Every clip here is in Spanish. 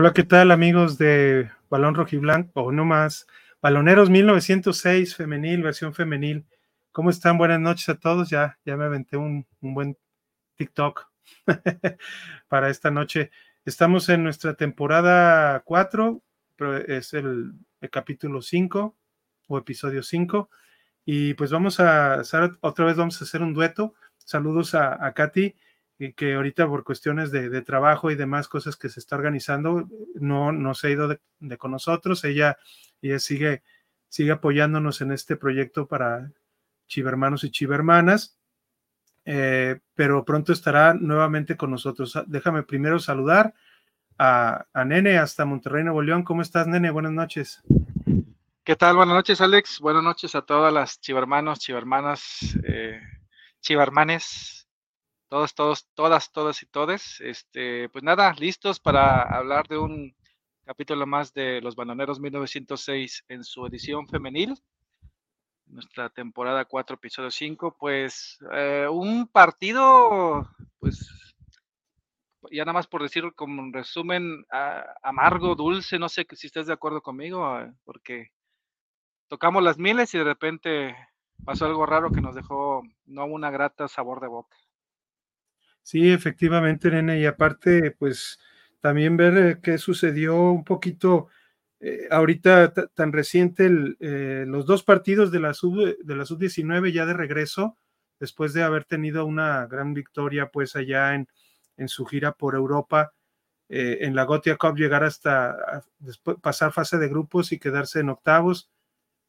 Hola, ¿qué tal amigos de Balón Rojiblanco o no más? Baloneros 1906 femenil, versión femenil. ¿Cómo están? Buenas noches a todos. Ya, ya me aventé un, buen TikTok para esta noche. Estamos en nuestra temporada 4, pero es el, capítulo 5 o episodio 5. Y pues vamos a hacer, otra vez vamos a hacer un dueto. Saludos a Katy que ahorita por cuestiones de, trabajo y demás cosas que se está organizando, no, no se ha ido de, con nosotros. Ella, ella sigue, sigue apoyándonos en este proyecto para chivermanos y chivermanas, eh, pero pronto estará nuevamente con nosotros. Ah, déjame primero saludar a, Nene hasta Monterrey, Nuevo León. ¿Cómo estás, Nene? Buenas noches. ¿Qué tal? Buenas noches, Alex. Buenas noches a todas las chivermanos, chivermanas, eh, chivermanes todos, todos, todas, todas y todes. Este, pues nada, listos para hablar de un capítulo más de Los Bananeros 1906 en su edición femenil. Nuestra temporada 4, episodio 5. Pues eh, un partido, pues ya nada más por decir como un resumen, amargo, dulce, no sé si estás de acuerdo conmigo, eh, porque tocamos las miles y de repente pasó algo raro que nos dejó no una grata sabor de boca. Sí, efectivamente, nene, y aparte, pues también ver eh, qué sucedió un poquito eh, ahorita tan reciente, eh, los dos partidos de la sub de la sub 19 ya de regreso, después de haber tenido una gran victoria, pues allá en, en su gira por Europa, en la Gotia Cup llegar hasta después, pasar fase de grupos y quedarse en octavos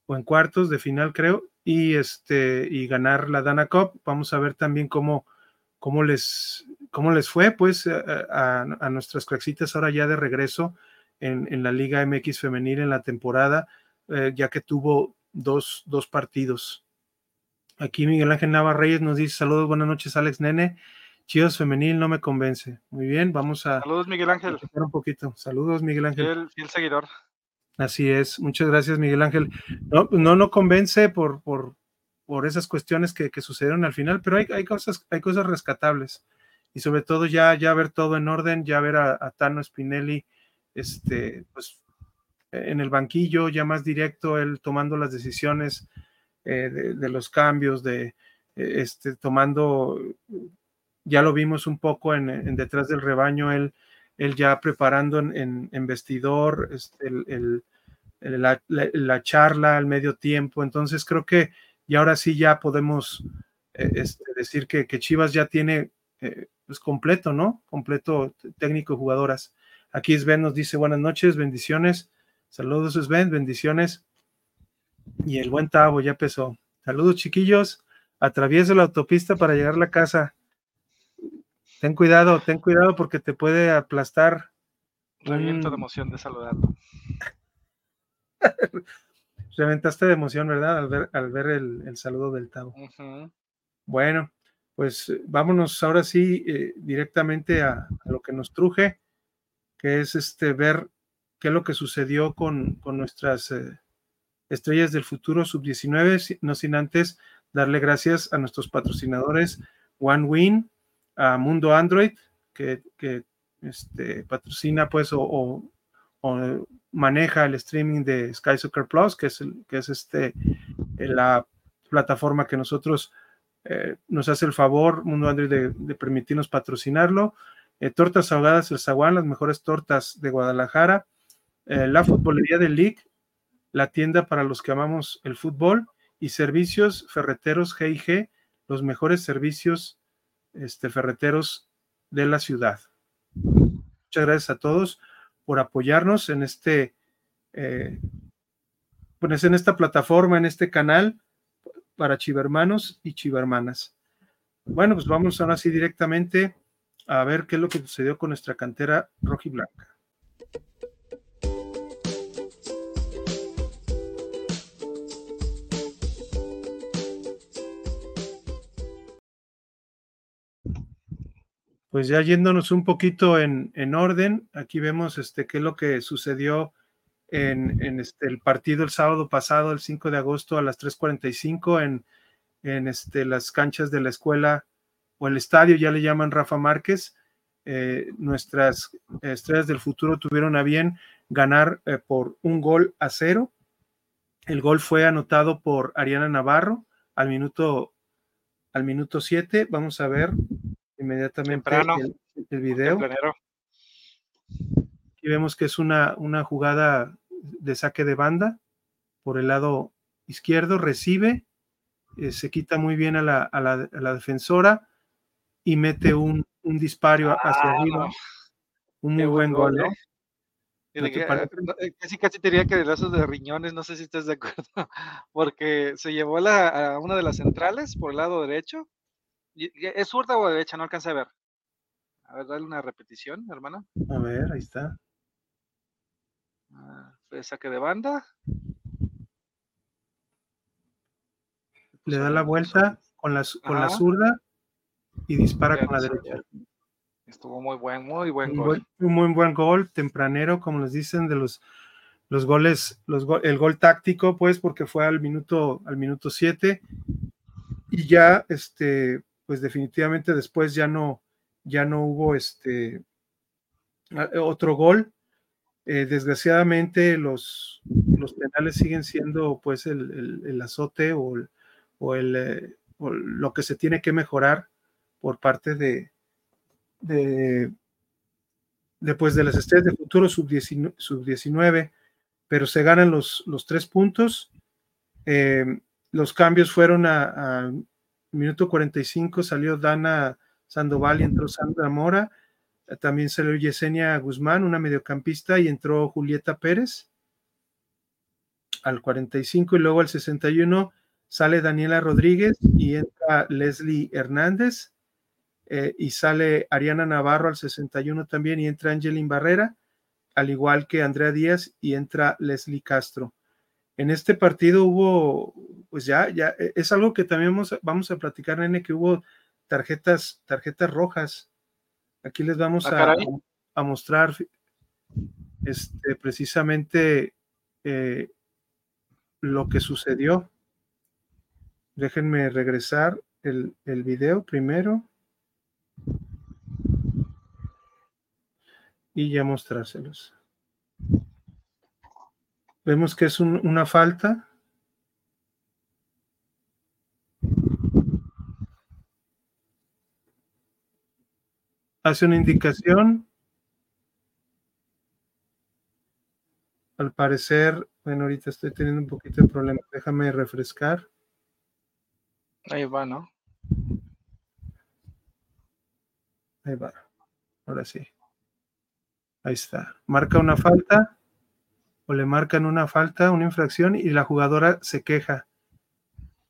o en cuartos de final, creo, y este y ganar la Dana Cup. Vamos a ver también cómo cómo les, cómo les fue, pues, a, nuestras craxitas ahora ya de regreso en, la Liga MX femenil en la temporada, eh, ya que tuvo dos, dos partidos. Aquí Miguel Ángel Navarreyes nos dice saludos, buenas noches, Alex Nene. Chivas femenil no me convence. Muy bien, vamos a. Saludos, Miguel Ángel. Un poquito. Saludos, Miguel Ángel. el seguidor. Así es. Muchas gracias, Miguel Ángel. No, no, no convence por, por, por esas cuestiones que, sucedieron al final, pero hay, hay, cosas, hay cosas rescatables. Y sobre todo ya, ya ver todo en orden, ya ver a, Tano Spinelli este, pues, en el banquillo, ya más directo, él tomando las decisiones eh, de, los cambios, de e, este, tomando, ya lo vimos un poco en, detrás del rebaño, él, él ya preparando en, en, vestidor, este, el, la, la, charla al medio tiempo. Entonces creo que y ahora sí ya podemos eh, este, decir que, Chivas ya tiene eh, pues completo, ¿no? Completo técnico y jugadoras. Aquí Sven nos dice buenas noches, bendiciones. Saludos Sven, bendiciones. Y el buen Tavo ya empezó. Saludos chiquillos. Atravieso la autopista para llegar a la casa. Ten cuidado, ten cuidado porque te puede aplastar. Reviento de emoción de saludarlo. reventaste de emoción, ¿verdad? Al ver, al ver el, saludo del Tavo. Bueno, pues eh, vámonos ahora sí eh, directamente a, lo que nos truje, que es este ver qué es lo que sucedió con, con nuestras eh, estrellas del futuro sub-19, no sin antes darle gracias a nuestros patrocinadores OneWin, a Mundo Android, que, que este, patrocina pues o maneja el streaming de Sky Soccer Plus, que es, el, que es este, la plataforma que nosotros eh, nos hace el favor, Mundo Android, de, permitirnos patrocinarlo. Eh, tortas ahogadas El Zaguán, las mejores tortas de Guadalajara. Eh, la futbolería del League, la tienda para los que amamos el fútbol. Y servicios ferreteros GIG, los mejores servicios este, ferreteros de la ciudad. Muchas gracias a todos por apoyarnos en este, eh, pues en esta plataforma, en este canal para chivermanos y chivermanas. Bueno, pues vamos ahora sí directamente a ver qué es lo que sucedió con nuestra cantera roja y blanca. Pues ya yéndonos un poquito en, orden, aquí vemos este, qué es lo que sucedió en, este, el partido el sábado pasado, el 5 de agosto a las 3.45 en, en este, las canchas de la escuela o el estadio, ya le llaman Rafa Márquez. eh, nuestras estrellas del futuro tuvieron a bien ganar eh, por un gol a cero. El gol fue anotado por Ariana Navarro al minuto al minuto 7. Vamos a ver inmediatamente el, video. Aquí vemos que es una, una jugada de saque de banda por el lado izquierdo, recibe, eh, se quita muy bien a la, a la defensora y mete un, un disparo hacia ah, arriba. Un muy buen gol, ¿no? Eh, casi casi diría que de lazos de riñones, no sé si estás de acuerdo, porque se llevó a, una de las centrales por el lado derecho. ¿Es zurda o derecha? No alcanza a ver. A ver, dale una repetición, hermano. A ver, ahí está. Ah, saque de banda. Le da la vuelta con la, con la zurda y dispara con la derecha. Estuvo muy buen, muy buen gol. Un muy buen gol, tempranero, como les dicen, de los, los goles, los el gol táctico, pues, porque fue al minuto, al minuto 7. Y ya, este, pues definitivamente después ya no, ya no hubo este otro gol. Eh, desgraciadamente los, los penales siguen siendo pues el, el, azote o, o, eh, o lo que se tiene que mejorar por parte de, de, de las estrellas de futuro sub-19, pero se ganan los, los tres puntos. Eh, los cambios fueron a, minuto 45, salió Dana Sandoval y entró Sandra Mora. También salió Yesenia Guzmán, una mediocampista, y entró Julieta Pérez al 45 y luego al 61 sale Daniela Rodríguez y entra Leslie Hernández eh, y sale Ariana Navarro al 61 también y entra Angelin Barrera, al igual que Andrea Díaz y entra Leslie Castro. En este partido hubo, pues ya, ya, e, es algo que también vamos, a platicar, nene, que hubo tarjetas, tarjetas rojas. Aquí les vamos ah, a, a, mostrar este, precisamente eh, lo que sucedió. Déjenme regresar el, el video primero. y ya mostrárselos. Vemos que es una falta. Hace una indicación. Al parecer, bueno, ahorita estoy teniendo un poquito de problema. Déjame refrescar. Ahí va, ¿no? Ahí va. Ahora sí. Ahí está. Marca una falta o le marcan una falta, una infracción y la jugadora se queja.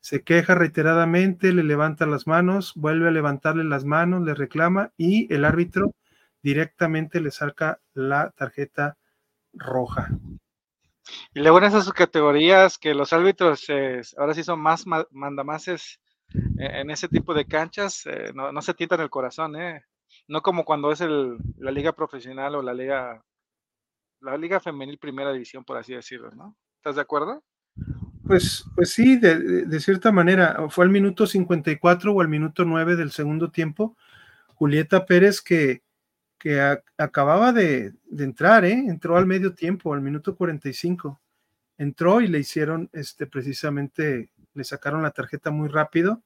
Se queja reiteradamente, le levanta las manos, vuelve a levantarle las manos, le reclama y el árbitro directamente le saca la tarjeta roja. Y luego en esas categorías que los árbitros ahora sí son más mandamases eh, en ese tipo de canchas, eh, no, se tientan el corazón, ¿eh? No como cuando es la liga profesional o la liga, la liga femenil primera división, por así decirlo, ¿no? ¿Estás de acuerdo? Pues, pues sí, de, cierta manera. Fue al minuto 54 o al minuto 9 del segundo tiempo. Julieta Pérez que, que acababa de, de, entrar, ¿eh? entró al medio tiempo, al minuto 45. Entró y le hicieron este, precisamente, le sacaron la tarjeta muy rápido,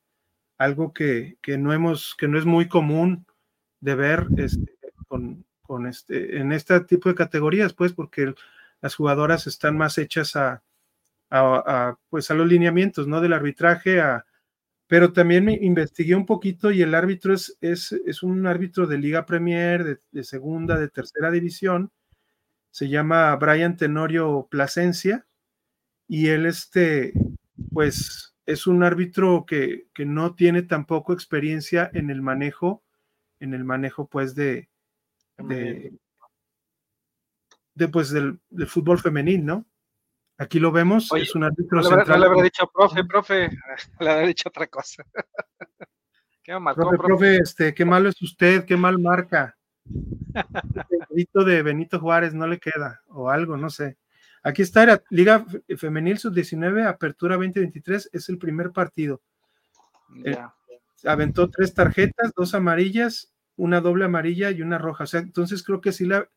algo que, que no hemos, que no es muy común de ver este, con, con, este, en este tipo de categorías, pues, porque las jugadoras están más hechas a, a, pues, a los lineamientos, ¿no? Del arbitraje, a, pero también me investigué un poquito y el árbitro es, es, es un árbitro de Liga Premier, de, segunda, de tercera división, se llama Brian Tenorio Plasencia, y él, este, pues, es un árbitro que, que no tiene tampoco experiencia en el manejo en el manejo pues de, de, pues del, fútbol femenil, ¿no? Aquí lo vemos, es un árbitro no central. No le habrá dicho, profe, profe, le habrá dicho otra cosa. ¿Qué profe, profe, este, qué malo es usted, qué mal marca. El grito de Benito Juárez no le queda, o algo, no sé. Aquí está la Liga Femenil Sub-19, Apertura 2023, es el primer partido. aventó tres tarjetas, dos amarillas una doble amarilla y una roja. O sea, entonces creo que sí, la,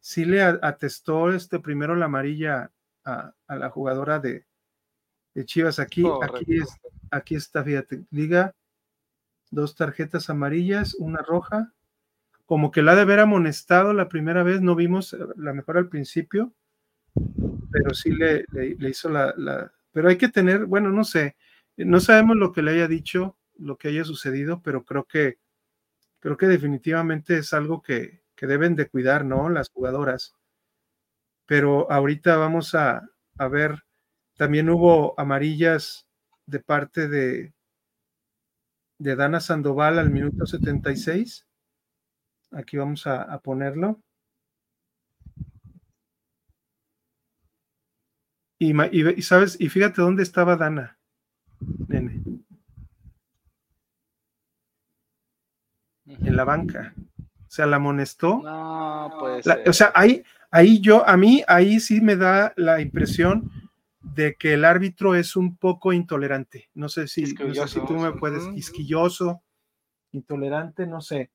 sí le atestó este primero la amarilla a, la jugadora de, Chivas. Aquí, aquí, es, aquí está, fíjate, liga dos tarjetas amarillas, una roja. Como que la ha de haber amonestado la primera vez, no vimos eh, la mejor al principio, pero sí le, le, hizo la, la, Pero hay que tener, bueno, no sé, no sabemos lo que le haya dicho, lo que haya sucedido, pero creo que creo que definitivamente es algo que, que deben de cuidar, ¿no? Las jugadoras. Pero ahorita vamos a, a ver, también hubo amarillas de parte de, de Dana Sandoval al minuto 76. Aquí vamos a, ponerlo. Y, y, sabes, y fíjate dónde estaba Dana, nene. En la banca. O sea, la amonestó. No, pues. O sea, ahí, ahí yo, a mí, ahí sí me da la impresión de que el árbitro es un poco intolerante. No sé si, si tú me puedes, quisquilloso, intolerante, no sé.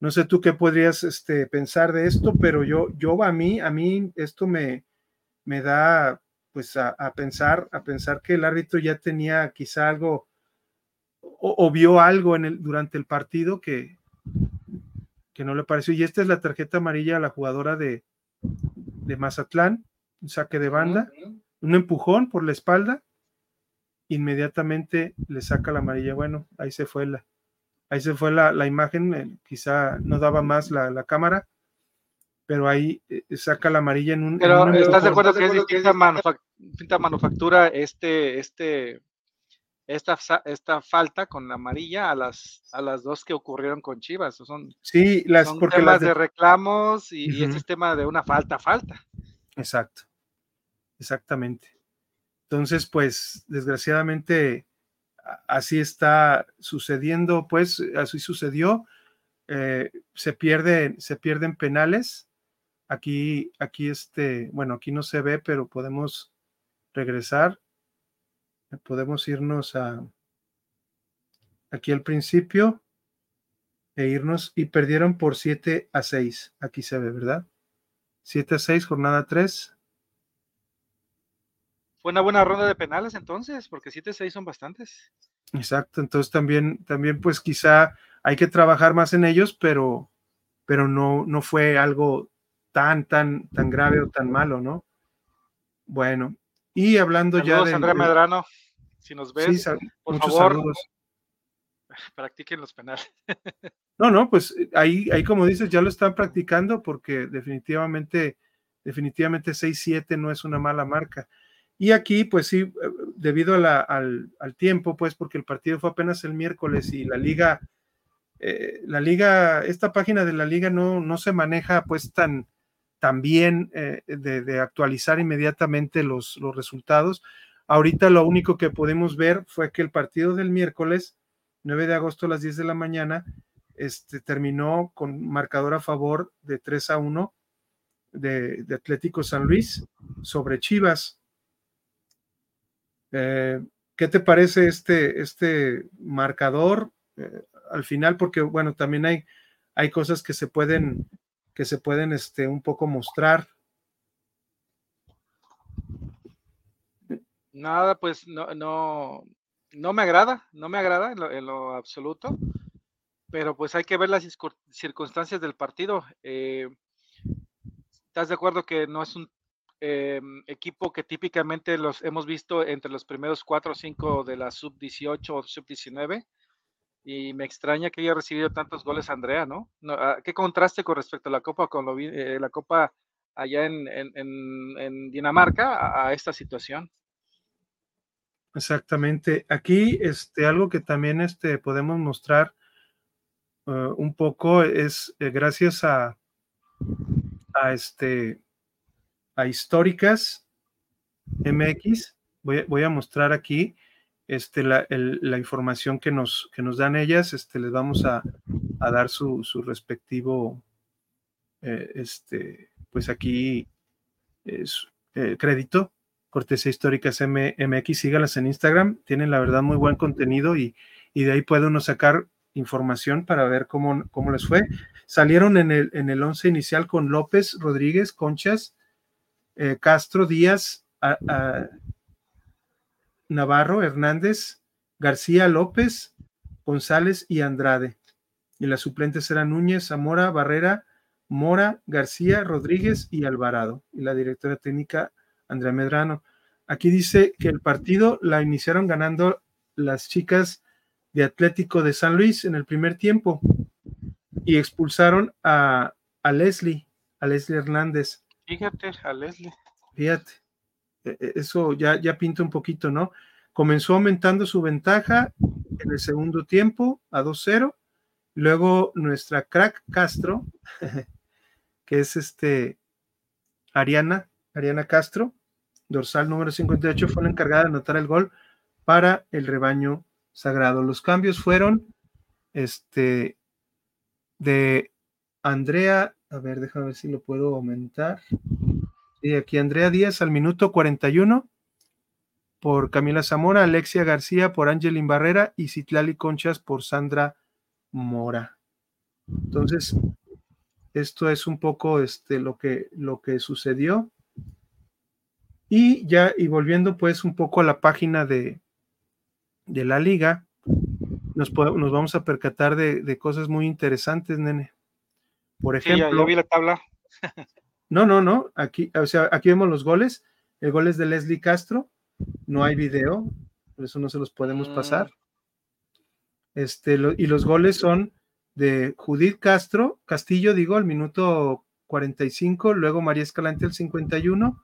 No sé tú qué podrías este, pensar de esto, pero yo, yo a mí, a mí esto me, me da pues a, pensar, a pensar que el árbitro ya tenía quizá algo o, vio algo en el, durante el partido que, que no le pareció. Y esta es la tarjeta amarilla a la jugadora de, de Mazatlán, un saque de banda un empujón por la espalda, inmediatamente le saca la amarilla. Bueno, ahí se fue la, ahí se fue la, imagen, eh, quizá no daba más la, cámara, pero ahí eh, saca la amarilla en un. Pero ¿estás de acuerdo que es distinta, manufactura este, este, esta, esta falta con la amarilla a las, a las dos que ocurrieron con Chivas? Son, sí, las porque temas de... reclamos y, y este tema de una falta, falta. Exacto. Exactamente. Entonces, pues, desgraciadamente, así está sucediendo, pues, así sucedió. Eh, se, pierde, se pierden penales. Aquí, aquí, este, bueno, aquí no se ve, pero podemos regresar. Podemos irnos a aquí al principio e irnos y perdieron por 7 a 6. Aquí se ve, ¿verdad? 7 a 6, jornada 3. Fue una buena ronda de penales entonces, porque 7-6 son bastantes. Exacto, entonces también, también pues quizá hay que trabajar más en ellos, pero, pero no, no fue algo tan, tan, tan grave o tan malo, ¿no? Bueno, y hablando ya de... Andrea Medrano, si nos ves, por favor, practiquen los penales. no, no, pues ahí, ahí como dices, ya lo están practicando porque definitivamente, definitivamente 6-7 no es una mala marca. Y aquí, pues sí, eh, debido al, tiempo, pues porque el partido fue apenas el miércoles y la liga, eh, la liga, esta página de la liga no, no se maneja pues tan, tan bien eh, de, actualizar inmediatamente los, los resultados. Ahorita lo único que podemos ver fue que el partido del miércoles, 9 de agosto a las 10 de la mañana, este, terminó con marcador a favor de 3 a 1 de, de Atlético San Luis sobre Chivas. Eh, ¿Qué te parece este, este marcador eh, al final? Porque, bueno, también hay, hay cosas que se pueden, que se pueden este, un poco mostrar. Nada, pues no, no, no me agrada, no me agrada en lo, absoluto, pero pues hay que ver las circunstancias del partido. Eh, ¿Estás de acuerdo que no es un Em, equipo que típicamente los hemos visto entre los primeros cuatro o cinco de la sub-18 o sub-19. Y me extraña que haya recibido tantos goles Andrea, ¿no? Ah, ¿Qué contraste con respecto a la Copa, con eh, la Copa allá en, Dinamarca a, esta situación? Exactamente. Aquí, este, algo que también este, podemos mostrar uh, un poco es eh, gracias a, a este a históricas MX. Voy, a mostrar aquí este, la, información que nos, que nos dan ellas. Este, les vamos a, dar su, respectivo, eh, este, pues aquí es eh, crédito. Cortesía Históricas MX, sígalas en Instagram, tienen la verdad muy buen contenido y, y de ahí puede uno sacar información para ver cómo, cómo les fue. Salieron en el, en el once inicial con López, Rodríguez, Conchas, eh, Castro, Díaz, Navarro, Hernández, García, López, González y Andrade. Y las suplentes eran Núñez, Zamora, Barrera, Mora, García, Rodríguez y Alvarado. Y la directora técnica, Andrea Medrano. Aquí dice que el partido la iniciaron ganando las chicas de Atlético de San Luis en el primer tiempo y expulsaron a, Leslie, a Leslie Hernández. Fíjate, a Leslie. Fíjate, eso ya, ya pinta un poquito, ¿no? Comenzó aumentando su ventaja en el segundo tiempo a 2-0. Luego nuestra crack Castro, que es este Ariana, Ariana Castro, dorsal número 58, fue la encargada de anotar el gol para el rebaño sagrado. Los cambios fueron este de Andrea, a ver, déjame ver si lo puedo aumentar. Sí, aquí Andrea Díaz al minuto 41 por Camila Zamora, Alexia García por Angelin Barrera y Citlali Conchas por Sandra Mora. Entonces, esto es un poco este, lo, que, lo que sucedió. Y ya, y volviendo pues un poco a la página de, de la liga, nos, nos vamos a percatar de, cosas muy interesantes, nene. Por ejemplo. Sí, vi la tabla. no, no, no. Aquí, o sea, aquí vemos los goles. El gol es de Leslie Castro. No hay video, por eso no se los podemos mm. pasar. Este, y los goles son de Judith Castro, Castillo, digo, al minuto 45, luego María Escalante al 51,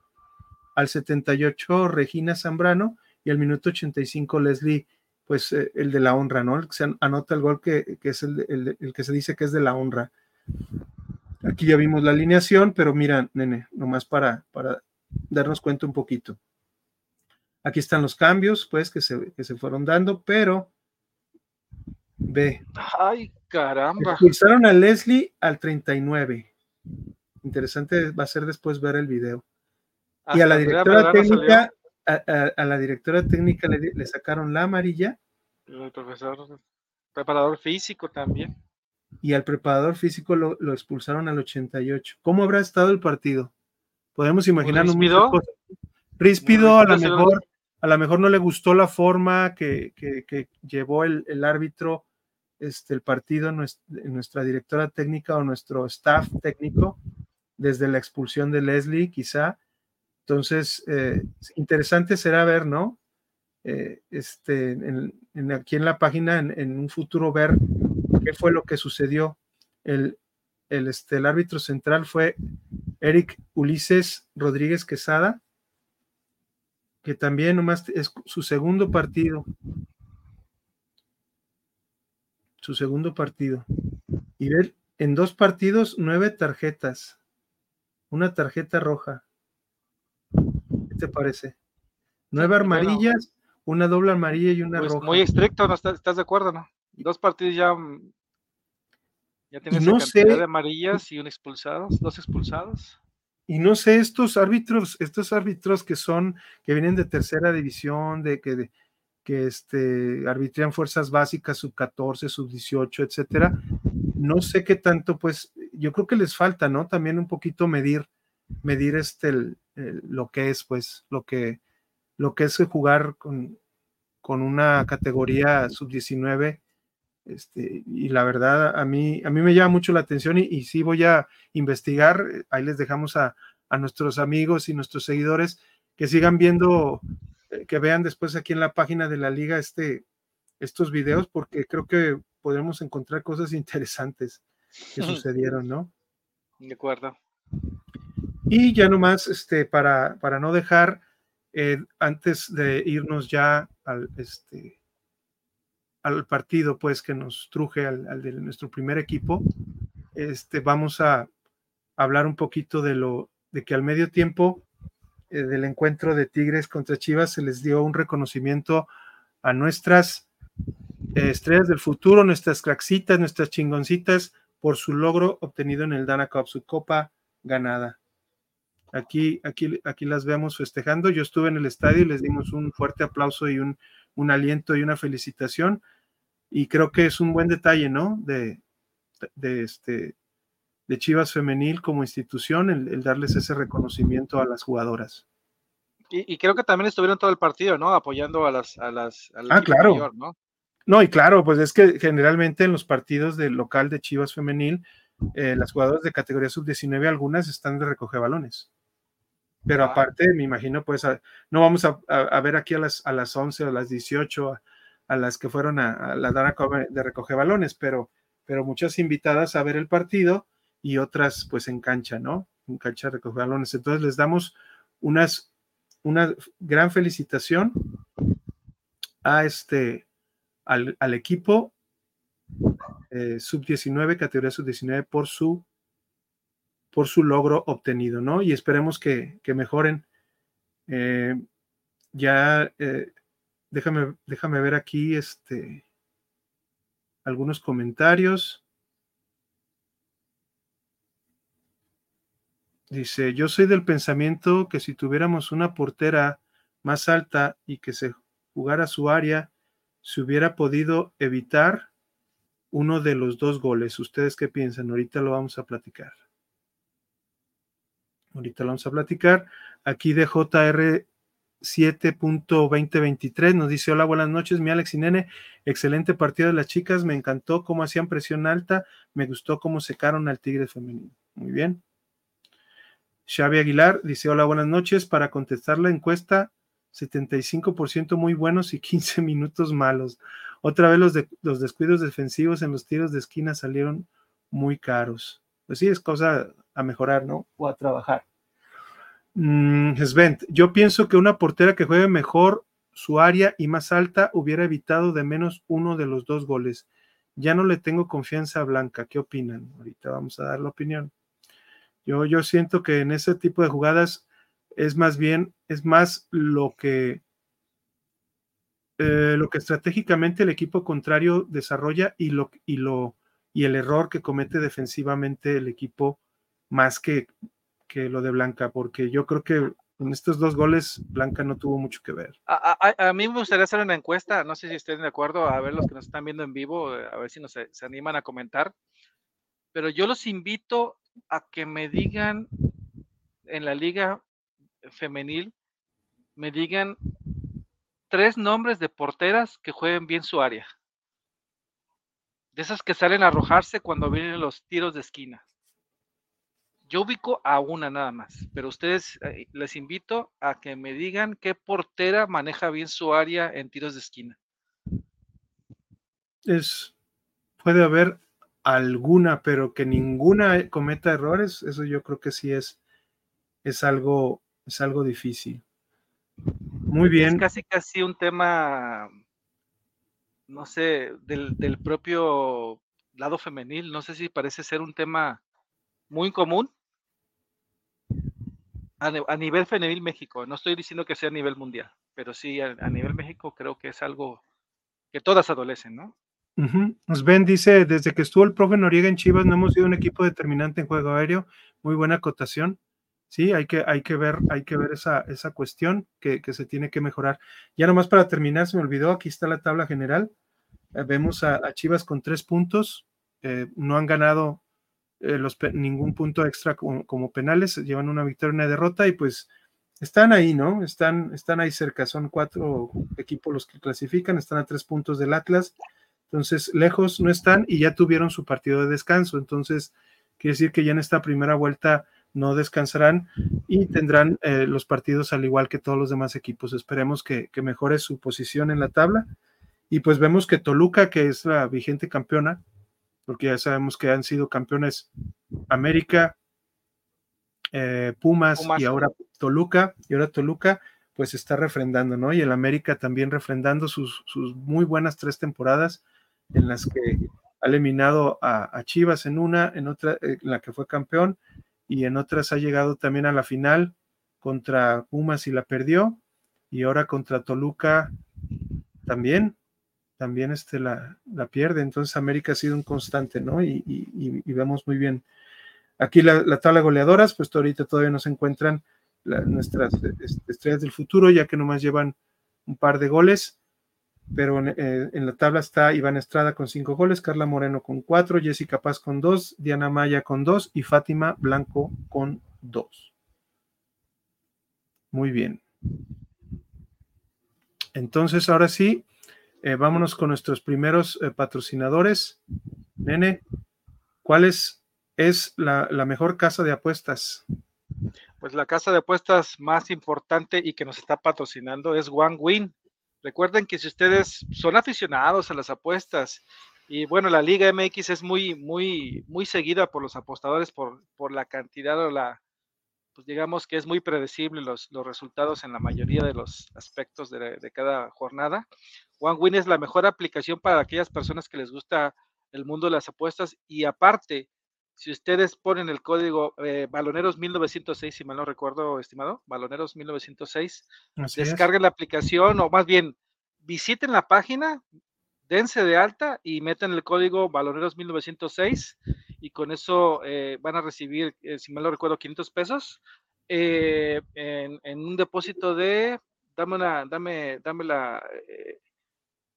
al 78 Regina Zambrano y al minuto 85 Leslie, pues eh, el de la honra, ¿no? El que se anota el gol que, es el, que se dice que es de la honra. Aquí ya vimos la alineación, pero mira, nene, nomás para, para darnos cuenta un poquito. Aquí están los cambios, pues, que se, que se fueron dando, pero ve. Ay, caramba. Expulsaron a Leslie al 39. Interesante va a ser después ver el video y a la directora técnica, a, la directora técnica le, sacaron la amarilla. El profesor, preparador físico también. Y al preparador físico lo, expulsaron al 88. ¿Cómo habrá estado el partido? Podemos imaginarnos muchas cosas. Ríspido, a lo mejor, a lo mejor no le gustó la forma que, llevó el, árbitro este, el partido, nuestra, nuestra directora técnica o nuestro staff técnico, desde la expulsión de Leslie, quizá, entonces, eh, interesante será ver, ¿no? Eh, este, en, aquí en la página, en, un futuro, ver qué fue lo que sucedió. El, el, este, el árbitro central fue Eric Ulises Rodríguez Quesada, que también nomás es su segundo partido. Su segundo partido. Y ver, en dos partidos, nueve tarjetas. Una tarjeta roja te parece? Nueve amarillas, una doble amarilla y una pues roja. Muy estricto, ¿no estás, de acuerdo, no? Dos partidos ya, mm, ya tienes no cantidad de amarillas y un expulsados, dos expulsados. Y no sé, estos árbitros, estos árbitros que son, que vienen de tercera división, de que, de, que este, arbitran fuerzas básicas, sub 14, sub 18, etcétera, no sé qué tanto, pues, yo creo que les falta, ¿no? También un poquito medir, medir este, el, lo que es, pues, lo que, lo que es jugar con, con una categoría sub-19. Este, y la verdad, a mí, a mí me llama mucho la atención y, y sí voy a investigar. Ahí les dejamos a, a nuestros amigos y nuestros seguidores que sigan viendo, eh, que vean después aquí en la página de la liga este, estos videos, porque creo que podremos encontrar cosas interesantes que sucedieron, ¿no? De acuerdo. Y ya nomás, este, para, para no dejar, eh, antes de irnos ya al, este, al partido, pues, que nos truje al, de nuestro primer equipo, este, vamos a hablar un poquito de lo, de que al medio tiempo eh, del encuentro de Tigres contra Chivas se les dio un reconocimiento a nuestras eh, estrellas del futuro, nuestras craxitas, nuestras chingoncitas, por su logro obtenido en el Dana Cup, su copa ganada. Aquí, aquí, aquí las vemos festejando. Yo estuve en el estadio y les dimos un fuerte aplauso y un, aliento y una felicitación. y creo que es un buen detalle, ¿no? De, de, este, de Chivas Femenil como institución, el, darles ese reconocimiento a las jugadoras. Y, creo que también estuvieron todo el partido, ¿no? Apoyando a las... A las ah, claro. ¿no? no, y claro, pues es que generalmente en los partidos del local de Chivas Femenil, eh, las jugadoras de categoría sub-19, algunas están de recoger balones. Pero aparte, me imagino, pues, no vamos a, ver aquí a las, a las 11 o a las 18 a, las que fueron a, la Dana de recoger balones, pero, pero muchas invitadas a ver el partido y otras, pues, en cancha, ¿no? En cancha de recoger balones. Entonces, les damos unas, una gran felicitación a este, al, equipo eh, sub-19, categoría sub-19, por su por su logro obtenido, ¿no? Y esperemos que, mejoren. Eh, ya, eh, déjame, déjame ver aquí este, algunos comentarios. Dice, yo soy del pensamiento que si tuviéramos una portera más alta y que se jugara su área, se hubiera podido evitar uno de los dos goles. ¿Ustedes qué piensan? Ahorita lo vamos a platicar. Ahorita lo vamos a platicar. Aquí de JR 7.2023 nos dice: Hola, buenas noches, mi Alex y Nene. Excelente partido de las chicas. Me encantó cómo hacían presión alta. Me gustó cómo secaron al Tigre femenino. Muy bien. Xavi Aguilar dice: Hola, buenas noches. Para contestar la encuesta, 75% muy buenos y 15 minutos malos. Otra vez los, de, los descuidos defensivos en los tiros de esquina salieron muy caros. Pues sí, es cosa a mejorar, ¿no? O a trabajar. Mm, yo pienso que una portera que juegue mejor su área y más alta hubiera evitado de menos uno de los dos goles. Ya no le tengo confianza a Blanca. ¿Qué opinan? Ahorita vamos a dar la opinión. Yo, yo siento que en ese tipo de jugadas es más bien, es más lo que, eh, lo que estratégicamente el equipo contrario desarrolla y lo, y lo, y el error que comete defensivamente el equipo más que, que lo de Blanca, porque yo creo que en estos dos goles Blanca no tuvo mucho que ver. A, mí me gustaría hacer una encuesta, no sé si estén de acuerdo, a ver los que nos están viendo en vivo, a ver si nos, se animan a comentar, pero yo los invito a que me digan en la liga femenil, me digan tres nombres de porteras que jueguen bien su área. De esas que salen a arrojarse cuando vienen los tiros de esquina. Yo ubico a una nada más, pero ustedes eh, les invito a que me digan qué portera maneja bien su área en tiros de esquina. Es, puede haber alguna, pero que ninguna cometa errores, eso yo creo que sí es, es algo, es algo difícil. Muy bien. Es casi casi un tema, no sé, del, del propio lado femenil, no sé si parece ser un tema muy común, a, nivel femenil México, no estoy diciendo que sea a nivel mundial, pero sí a, nivel México creo que es algo que todas adolecen, ¿no? Nos ven, dice, desde que estuvo el profe Noriega en Chivas no hemos sido un equipo determinante en juego aéreo, muy buena acotación. Sí, hay que, hay que ver, hay que ver esa, esa cuestión que, se tiene que mejorar. Ya nomás para terminar, se me olvidó, aquí está la tabla general. Eh, vemos a, Chivas con tres puntos, eh, no han ganado eh, los, ningún punto extra como, penales, llevan una victoria y una derrota y pues están ahí, ¿no? Están, están ahí cerca, son cuatro equipos los que clasifican, están a tres puntos del Atlas, entonces lejos no están y ya tuvieron su partido de descanso, entonces quiere decir que ya en esta primera vuelta no descansarán y tendrán eh, los partidos al igual que todos los demás equipos. Esperemos que, que mejore su posición en la tabla. Y pues vemos que Toluca, que es la vigente campeona, porque ya sabemos que han sido campeones América, eh, Pumas, y ahora Toluca, y ahora Toluca, pues está refrendando, ¿no? Y el América también refrendando sus, muy buenas tres temporadas en las que ha eliminado a, Chivas en una, en otra, eh, en la que fue campeón, y en otras ha llegado también a la final contra Pumas y la perdió, y ahora contra Toluca también, también este, la, pierde. Entonces América ha sido un constante, ¿no? Y, vemos muy bien. Aquí la, tabla de goleadoras, pues ahorita todavía no se encuentran nuestras este, estrellas del futuro, ya que nomás llevan un par de goles. Pero eh, en, la tabla está Iván Estrada con cinco goles, Carla Moreno con cuatro, Jessica Paz con dos, Diana Maya con dos y Fátima Blanco con dos. Muy bien. Entonces, ahora sí, eh, vámonos con nuestros primeros eh, patrocinadores. Nene, ¿cuál es, la, la, mejor casa de apuestas? Pues la casa de apuestas más importante y que nos está patrocinando es One Win. Recuerden que si ustedes son aficionados a las apuestas y bueno, la Liga MX es muy, muy, muy seguida por los apostadores por, por la cantidad o la, pues digamos que es muy predecible los, los resultados en la mayoría de los aspectos de, de cada jornada. OneWin es la mejor aplicación para aquellas personas que les gusta el mundo de las apuestas y aparte, si ustedes ponen el código eh, Baloneros 1906, si mal no recuerdo, estimado, Baloneros 1906, descarguen la aplicación o más bien visiten la página, dense de alta y meten el código Baloneros 1906 y con eso eh, van a recibir, eh, si mal no recuerdo, 500 pesos en, en, un depósito de, dame una, dame, dame la,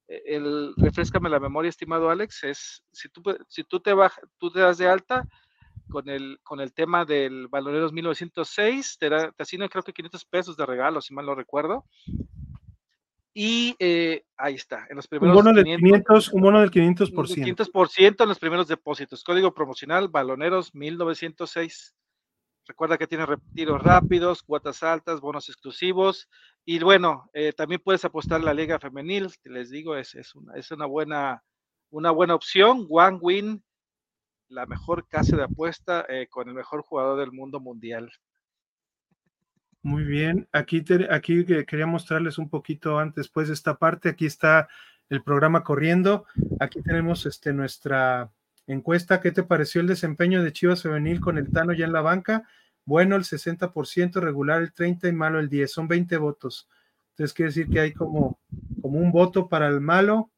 el, refrescame la memoria, estimado Alex, es si tú, si tú te bajas, tú te das de alta con el, con el tema del Baloneros 1906, te, da, te asignan creo que 500 pesos de regalo, si mal no recuerdo. Y eh, ahí está, en los primeros un bono del 500, un bono del 500%. 500% en los primeros depósitos. Código promocional Baloneros 1906. Recuerda que tiene retiros rápidos, cuotas altas, bonos exclusivos. Y bueno, eh, también puedes apostar en la Liga Femenil, les digo, es, es, una, es una, buena, una buena opción. One Win, la mejor casa de apuesta eh, con el mejor jugador del mundo mundial. Muy bien, aquí, aquí quería mostrarles un poquito antes, pues, esta parte. Aquí está el programa corriendo. Aquí tenemos este, nuestra encuesta. ¿Qué te pareció el desempeño de Chivas Femenil con el Tano ya en la banca? bueno el 60%, regular el 30% y malo el 10%, son 20 votos. Entonces quiere decir que hay como, como un voto para el malo,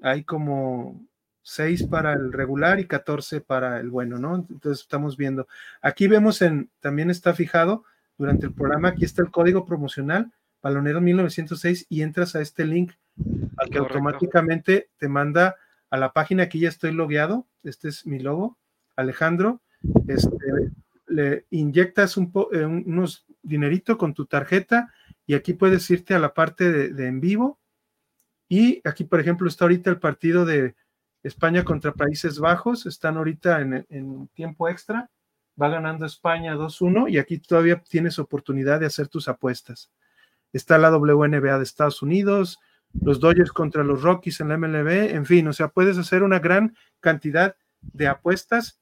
hay como 6 para el regular y 14 para el bueno, ¿no? Entonces estamos viendo. Aquí vemos en, también está fijado durante el programa, aquí está el código promocional, Balonero 1906, y entras a este link al que automáticamente te manda a la página, aquí ya estoy logueado, este es mi logo, Alejandro, este, le inyectas un eh, unos dinerito con tu tarjeta y aquí puedes irte a la parte de, en vivo. Y aquí, por ejemplo, está ahorita el partido de España contra Países Bajos. Están ahorita en, en tiempo extra. Va ganando España 2-1 y aquí todavía tienes oportunidad de hacer tus apuestas. Está la WNBA de Estados Unidos, los Dodgers contra los Rockies en la MLB, en fin, o sea, puedes hacer una gran cantidad de apuestas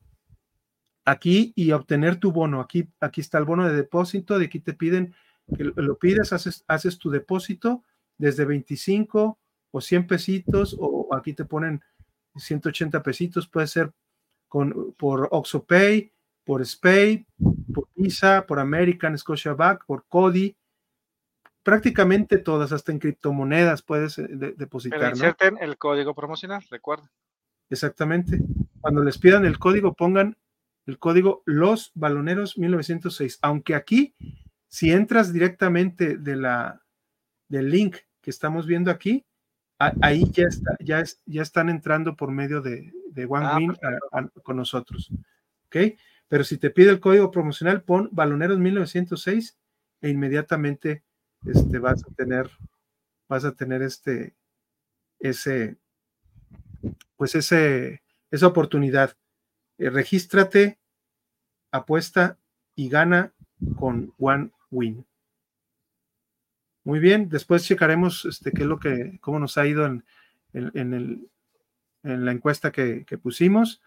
aquí y obtener tu bono. Aquí, aquí está el bono de depósito, de aquí te piden que lo pides, haces, haces tu depósito desde 25 o 100 pesitos, o aquí te ponen 180 pesitos, puede ser con, por OxoPay, por SPAY, por Visa, por American, Scotiabank, por Cody, prácticamente todas, hasta en criptomonedas puedes eh, depositar. Pero inserten el código promocional, recuerden. Exactamente. Cuando les pidan el código, pongan el código Los Baloneros 1906. Aunque aquí, si entras directamente de la, del link que estamos viendo aquí, ahí ya, está, ya, ya están entrando por medio de, de OneWin ah, con nosotros. ¿Ok? Pero si te pide el código promocional, pon Baloneros 1906 e inmediatamente este, vas a tener, vas a tener este, ese, pues ese, esa oportunidad. Eh, regístrate, apuesta y gana con One Win. Muy bien, después checaremos este, qué es lo que, cómo nos ha ido en, el, en la encuesta que, pusimos.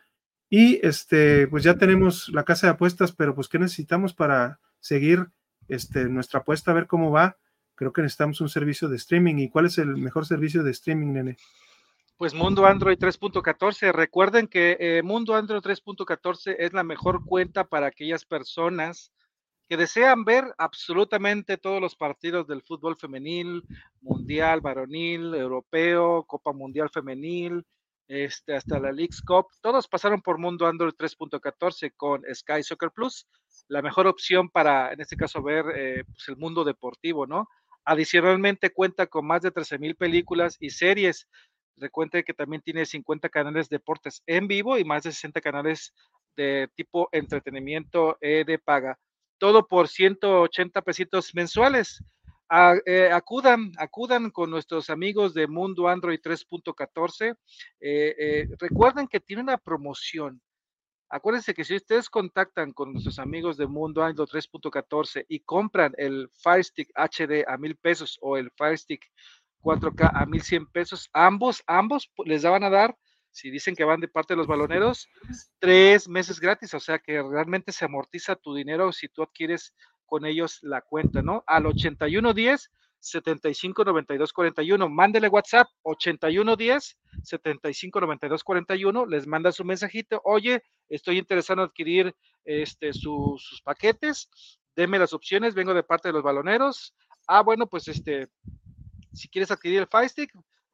Y este, pues ya tenemos la casa de apuestas, pero pues ¿qué necesitamos para seguir este, nuestra apuesta? A ver cómo va. Creo que necesitamos un servicio de streaming. ¿Y cuál es el mejor servicio de streaming, nene? pues Mundo Android 3.14. Recuerden que eh, Mundo Android 3.14 es la mejor cuenta para aquellas personas que desean ver absolutamente todos los partidos del fútbol femenil, mundial, varonil, europeo, Copa Mundial Femenil, este, hasta la League's Cup. Todos pasaron por Mundo Android 3.14 con Sky Soccer Plus, la mejor opción para, en este caso, ver eh, pues el mundo deportivo, ¿no? Adicionalmente cuenta con más de 13 mil películas y series. Recuerde que también tiene 50 canales de deportes en vivo y más de 60 canales de tipo entretenimiento eh, de paga. Todo por 180 pesitos mensuales. Eh, acudan, acudan con nuestros amigos de Mundo Android 3.14. Eh, recuerden que tiene una promoción. Acuérdense que si ustedes contactan con nuestros amigos de Mundo Android 3.14 y compran el Fire Stick HD a mil pesos o el Fire Stick 4K a mil cien pesos, ambos, ambos les van a dar si dicen que van de parte de los baloneros, tres meses gratis, o sea que realmente se amortiza tu dinero si tú adquieres con ellos la cuenta, ¿no? Al 8110 75 92 41. Mándele WhatsApp 8110 75 92 41. Les manda su mensajito. Oye, estoy interesado en adquirir este, sus paquetes. Deme las opciones. Vengo de parte de los baloneros. Ah, bueno, pues este, si quieres adquirir el Fire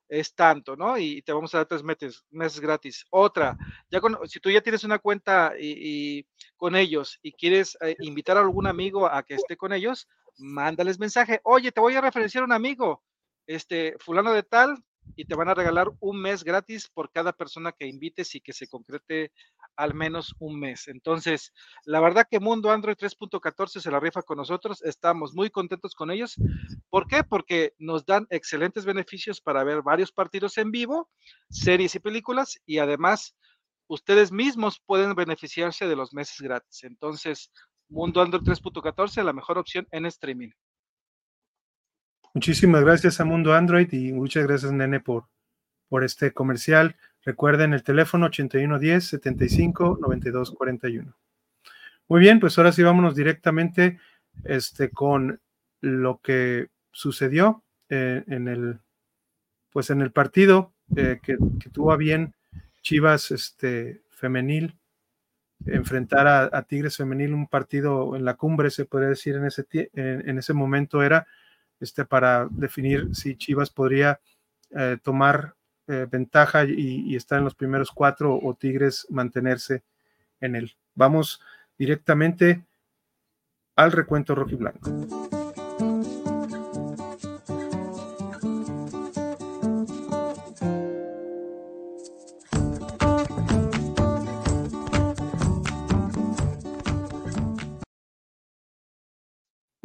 es tanto, ¿no? Y te vamos a dar tres meses, meses gratis. Otra, ya con, si tú ya tienes una cuenta y, con ellos y quieres eh, invitar a algún amigo a que esté con ellos, mándales mensaje. Oye, te voy a referenciar a un amigo, este, fulano de tal, y te van a regalar un mes gratis por cada persona que invites y que se concrete al menos un mes. Entonces, la verdad que Mundo Android 3.14 se la rifa con nosotros, estamos muy contentos con ellos. ¿Por qué? Porque nos dan excelentes beneficios para ver varios partidos en vivo, series y películas y además ustedes mismos pueden beneficiarse de los meses gratis. Entonces, Mundo Android 3.14, la mejor opción en streaming. Muchísimas gracias a Mundo Android y muchas gracias, Nene, por, por este comercial. Recuerden el teléfono 8110 75 92 41. Muy bien, pues ahora sí vámonos directamente este, con lo que sucedió eh, en el pues en el partido eh, que, tuvo a bien Chivas este, femenil enfrentar a, Tigres femenil, un partido en la cumbre, se podría decir en ese, en ese momento era este, para definir si Chivas podría eh, tomar eh, ventaja y, estar en los primeros cuatro o Tigres mantenerse en él. Vamos directamente al recuento rojiblanco.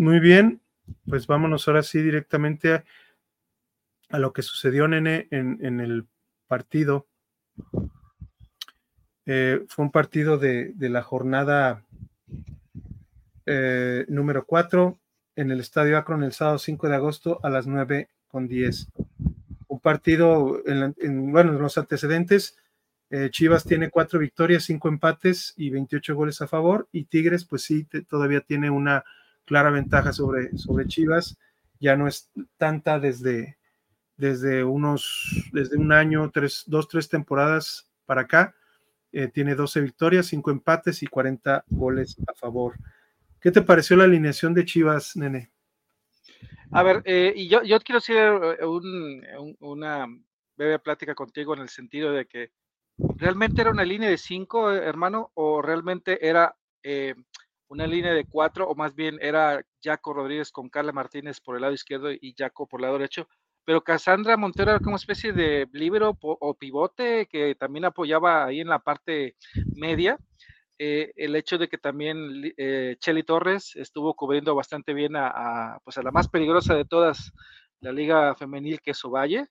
Muy bien, pues vámonos ahora sí directamente a, lo que sucedió, nene, en, el partido. Eh, fue un partido de, la jornada eh, número 4 en el Estadio Akron el sábado 5 de agosto a las 9 con 10. Un partido, en, bueno, en los antecedentes, eh, Chivas tiene cuatro victorias, cinco empates y 28 goles a favor, y Tigres, pues sí, todavía tiene una clara ventaja sobre, sobre Chivas, ya no es tanta desde, desde unos, desde un año, tres, dos, tres temporadas para acá. Eh, tiene 12 victorias, 5 empates y 40 goles a favor. ¿Qué te pareció la alineación de Chivas, nene? A ver, eh, y yo, yo quiero hacer eh, una breve plática contigo en el sentido de que realmente era una línea de cinco, hermano, o realmente era una línea de cuatro, o más bien era Jaco Rodríguez con Carla Martínez por el lado izquierdo y Jaco por el lado derecho, pero Cassandra Montero era como especie de libero o pivote que también apoyaba ahí en la parte media. Eh, el hecho de que también eh, Chely Torres estuvo cubriendo bastante bien a, pues a la más peligrosa de todas, la liga femenil que es Ovalle.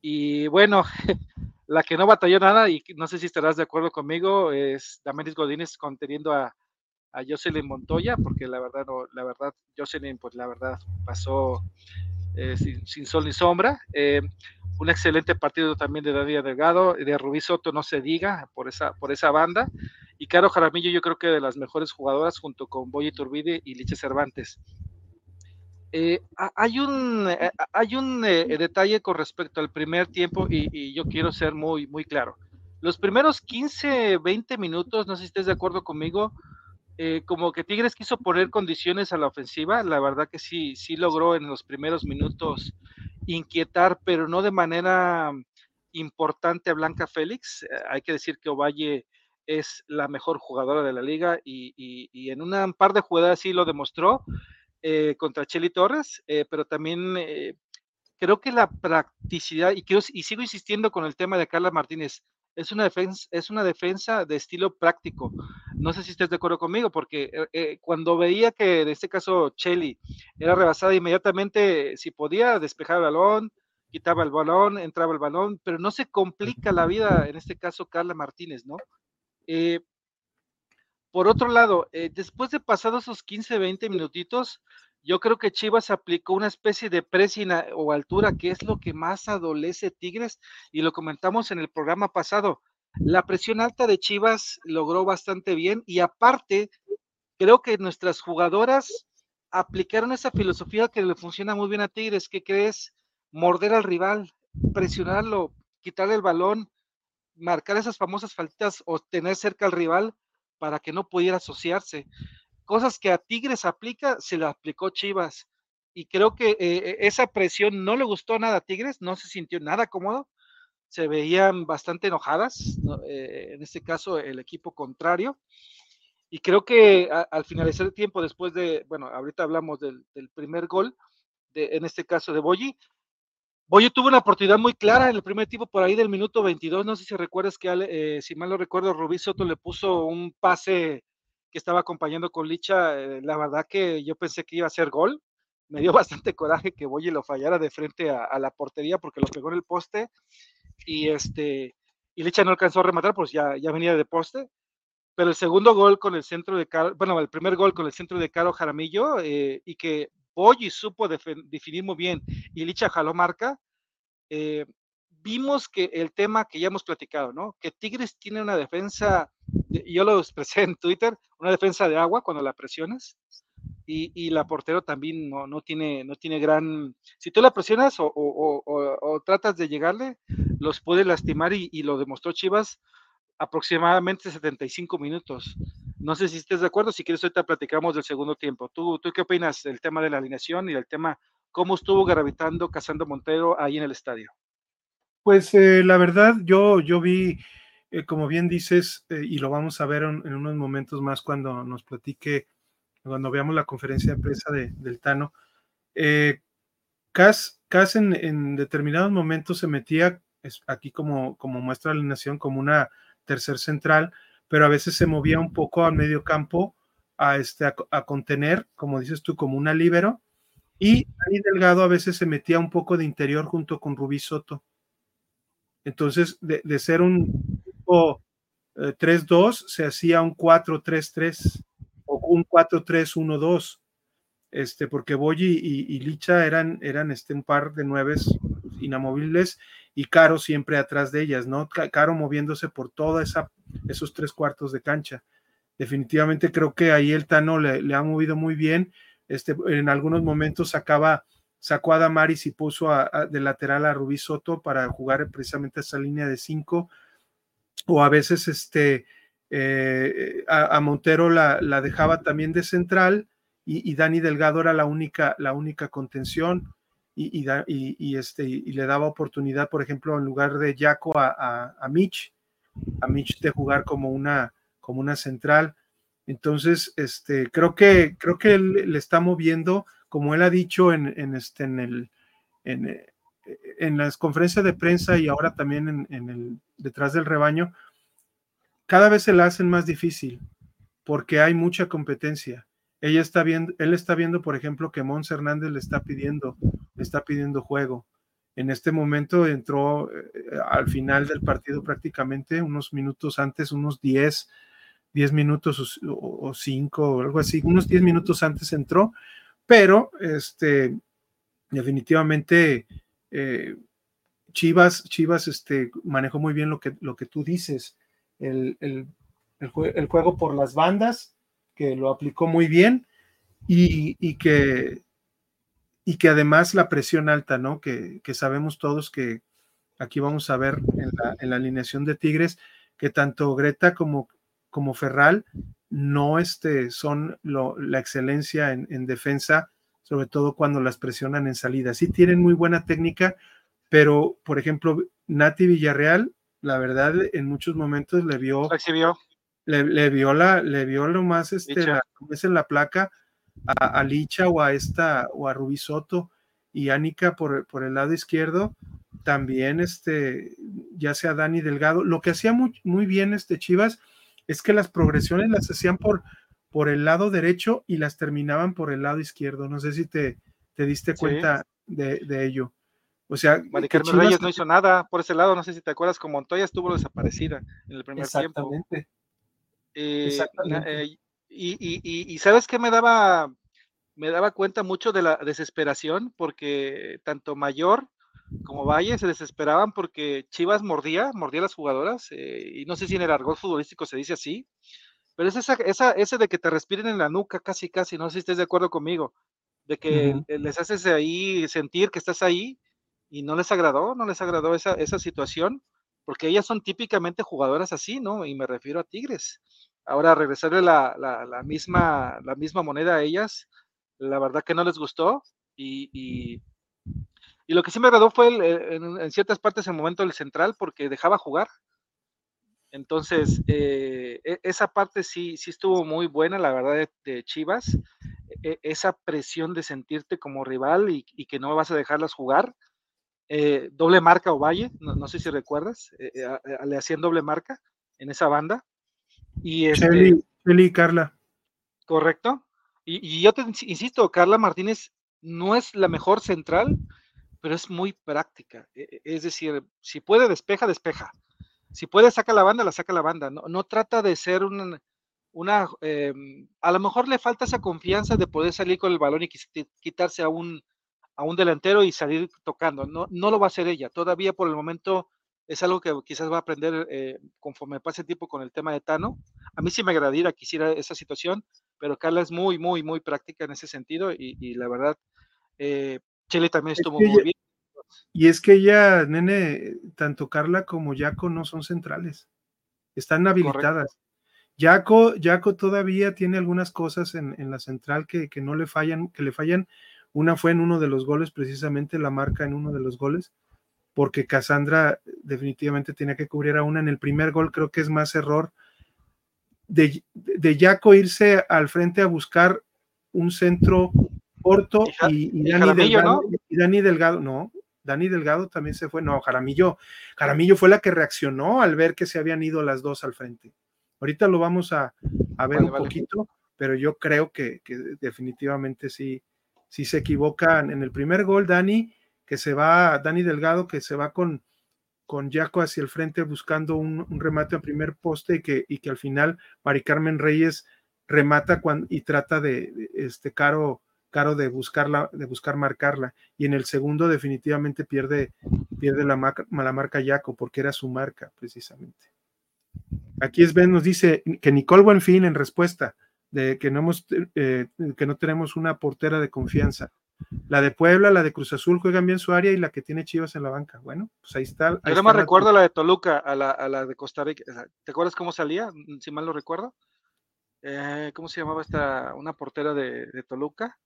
Y bueno, la que no batalló nada, y no sé si estarás de acuerdo conmigo, es Damaris Godínez conteniendo a, a Jocelyn Montoya, porque la verdad, no, la verdad, Jocelyn, pues la verdad pasó eh, sin, sol ni sombra. Eh, un excelente partido también de David Delgado, de Rubí Soto, no se diga, por esa, por esa banda. Y Caro Jaramillo, yo creo que de las mejores jugadoras, junto con Boy Turbide y Liche Cervantes. Eh, hay un, hay un detalle con respecto al primer tiempo y, y, yo quiero ser muy, muy claro. Los primeros 15, 20 minutos, no sé si estés de acuerdo conmigo, eh, como que Tigres quiso poner condiciones a la ofensiva, la verdad que sí, sí logró en los primeros minutos inquietar, pero no de manera importante a Blanca Félix. Hay que decir que Ovalle es la mejor jugadora de la liga y, en un par de jugadas sí lo demostró, eh, contra Cheli Torres, eh, pero también creo que la practicidad, y, y sigo insistiendo con el tema de Carla Martínez, es una defensa, es una defensa de estilo práctico. No sé si estés de acuerdo conmigo, porque eh, eh, cuando veía que en este caso Chelly era rebasada inmediatamente, si podía despejar el balón, quitaba el balón, entraba el balón, pero no se complica la vida, en este caso Carla Martínez, ¿no? Eh, por otro lado, después de pasados esos 15, 20 minutitos, yo creo que Chivas aplicó una especie de presión o altura, que es lo que más adolece Tigres, y lo comentamos en el programa pasado. La presión alta de Chivas logró bastante bien, y aparte, creo que nuestras jugadoras aplicaron esa filosofía que le funciona muy bien a Tigres, que crees morder al rival, presionarlo, quitarle el balón, marcar esas famosas faltitas o tener cerca al rival para que no pudiera asociarse cosas que a Tigres aplica, se la aplicó Chivas. Y creo que eh, esa presión no le gustó nada a Tigres, no se sintió nada cómodo, se veían bastante enojadas, eh, en este caso el equipo contrario. Y creo que al finalizar el tiempo, después de, bueno, ahorita hablamos del, primer gol, en este caso de Boyi, Boyi tuvo una oportunidad muy clara en el primer tiempo, por ahí del minuto 22, no sé si recuerdas que, eh, si mal no recuerdo, Rubí Soto le puso un pase que estaba acompañando con Licha, eh, la verdad que yo pensé que iba a ser gol. Me dio bastante coraje que Boye lo fallara de frente a, la portería porque lo pegó en el poste y este y Licha no alcanzó a rematar, pues ya, ya venía de poste. Pero el segundo gol con el centro de Caro, bueno, el primer gol con el centro de Caro Jaramillo eh, y que Boyi supo definir muy bien y Licha jaló marca, eh, vimos que el tema que ya hemos platicado, ¿no? Que Tigres tiene una defensa, yo lo expresé en Twitter, una defensa de agua cuando la presionas. Y, la portero también no, no, tiene, no tiene gran... Si tú la presionas o, tratas de llegarle, los puede lastimar y, lo demostró Chivas aproximadamente 75 minutos. No sé si estés de acuerdo, si quieres ahorita platicamos del segundo tiempo. ¿Tú, ¿Tú qué opinas del tema de la alineación y del tema cómo estuvo gravitando Casando Montero ahí en el estadio? Pues eh, la verdad, yo, yo vi, eh, como bien dices, eh, y lo vamos a ver en, unos momentos más cuando nos platique, cuando veamos la conferencia de prensa de, del Tano. Cas, Cas en, determinados momentos se metía, aquí como, como muestra la alineación, como una tercer central, pero a veces se movía un poco al medio campo a, este, a, contener, como dices tú, como una libero. Y ahí Delgado a veces se metía un poco de interior junto con Rubí Soto. Entonces, de, ser un 3-2, eh, se hacía un 4-3-3 o un 4-3-1-2, este, porque Boyi y, Licha eran, eran este, un par de nueves inamovibles y Caro siempre atrás de ellas, ¿no? Caro moviéndose por toda esa, esos tres cuartos de cancha. Definitivamente creo que ahí el Tano le, le ha movido muy bien. Este, en algunos momentos sacaba sacó a Damaris y puso de lateral a Rubí Soto para jugar precisamente esa línea de cinco, o a veces este, eh, a, Montero la, dejaba también de central y, Dani Delgado era la única, la única contención y, y, este, y le daba oportunidad, por ejemplo, en lugar de Jaco a, a, Mitch, a Mitch de jugar como una, como una central. Entonces, este, creo que, creo que le está moviendo como él ha dicho en, este, en, el, en, en, las conferencias de prensa y ahora también en, el detrás del rebaño, cada vez se la hacen más difícil porque hay mucha competencia. Ella está viendo, él está viendo, por ejemplo, que Mons Hernández le está pidiendo, le está pidiendo juego. En este momento entró eh, al final del partido prácticamente, unos minutos antes, unos 10, 10 minutos o 5 o algo así, unos 10 minutos antes entró pero este, definitivamente eh, Chivas, Chivas este, manejó muy bien lo que, lo que tú dices, el, juego por las bandas, que lo aplicó muy bien, y, que, y que además la presión alta, ¿no? Que, sabemos todos que aquí vamos a ver en la, alineación de Tigres, que tanto Greta como, como Ferral no este, son la excelencia en, defensa, sobre todo cuando las presionan en salida. Sí tienen muy buena técnica, pero por ejemplo, Nati Villarreal, la verdad, en muchos momentos le vio, le, le, vio la, le vio lo más este, la, en la placa, a, Licha o a esta o a Rubisoto y Anika por, por, el lado izquierdo, también este, ya sea Dani Delgado. Lo que hacía muy, muy bien este Chivas es que las progresiones las hacían por, por el lado derecho y las terminaban por el lado izquierdo. No sé si te, te diste cuenta de, de, ello. O sea, Mari Reyes no hizo nada por ese lado, no sé si te acuerdas, como Montoya estuvo desaparecida en el primer tiempo. Eh, Exactamente. Eh, y, y, y, sabes qué me daba, me daba cuenta mucho de la desesperación, porque tanto Mayor como Valle se desesperaban porque Chivas mordía, mordía a las jugadoras, eh, y no sé si en el argot futbolístico se dice así, pero es esa, esa, ese de que te respiren en la nuca casi, casi, no sé si estés de acuerdo conmigo, de que les haces ahí sentir que estás ahí y no les agradó, no les agradó esa, esa situación, porque ellas son típicamente jugadoras así, ¿no? Y me refiero a Tigres. Ahora, regresarle la, la, la misma, la misma moneda a ellas, la verdad que no les gustó y, y, y lo que sí me agradó fue en, en, ciertas partes el momento del central porque dejaba jugar. Entonces, eh, e, esa parte sí, sí estuvo muy buena, la verdad, de, de Chivas. E, esa presión de sentirte como rival y, y, que no vas a dejarlas jugar. Eh, doble marca o Valle, no, sé si recuerdas, eh, eh, le hacían doble marca en esa banda. Y este, Shelly, Carla. Correcto. Y, y, yo te insisto, Carla Martínez no es la mejor central, pero es muy práctica. E, e, es decir, si puede despeja, despeja. Si puede saca la banda, la saca la banda. No, no trata de ser una, una eh, a lo mejor le falta esa confianza de poder salir con el balón y quitarse a un, a un delantero y salir tocando. No, no lo va a hacer ella. Todavía por el momento es algo que quizás va a aprender eh, conforme pase el tiempo con el tema de Tano. A mí sí me agradaría que hiciera esa situación, pero Carla es muy, muy, muy práctica en ese sentido y, la verdad, eh, Chile también estuvo muy bien. Y es que ella, nene, tanto Carla como Jaco no son centrales, están habilitadas. Jaco, Jaco todavía tiene algunas cosas en, en la central que, que, no le fallan, que le fallan una fue en uno de los goles, precisamente la marca en uno de los goles, porque Cassandra definitivamente tenía que cubrir a una. En el primer gol creo que es más error de, de Jaco irse al frente a buscar un centro corto y, Dani Delgado, ¿no? y Dani Delgado, no, Dani Delgado también se fue, no, Jaramillo, Jaramillo fue la que reaccionó al ver que se habían ido las dos al frente. Ahorita lo vamos a, ver un poquito, pero yo creo que, que definitivamente sí, si se equivocan en el primer gol, Dani, que se va, Dani Delgado, que se va con, con Jaco hacia el frente buscando un, remate a primer poste y que, y que al final Mari Carmen Reyes remata cuando, y trata de, este Caro, Caro de buscarla, de buscar marcarla. Y en el segundo definitivamente pierde, pierde la, marca, la marca Jaco, porque era su marca, precisamente. Aquí es Ben, nos dice que Nicole Buenfin en respuesta de que no, hemos, eh, que no tenemos una portera de confianza. La de Puebla, la de Cruz Azul juegan bien su área y la que tiene Chivas en la banca. Bueno, pues ahí está. Yo no me recuerdo la de Toluca, a la, a la, de Costa Rica. ¿Te acuerdas cómo salía? Si mal lo recuerdo. Eh, ¿Cómo se llamaba esta? Una portera de, de, Toluca.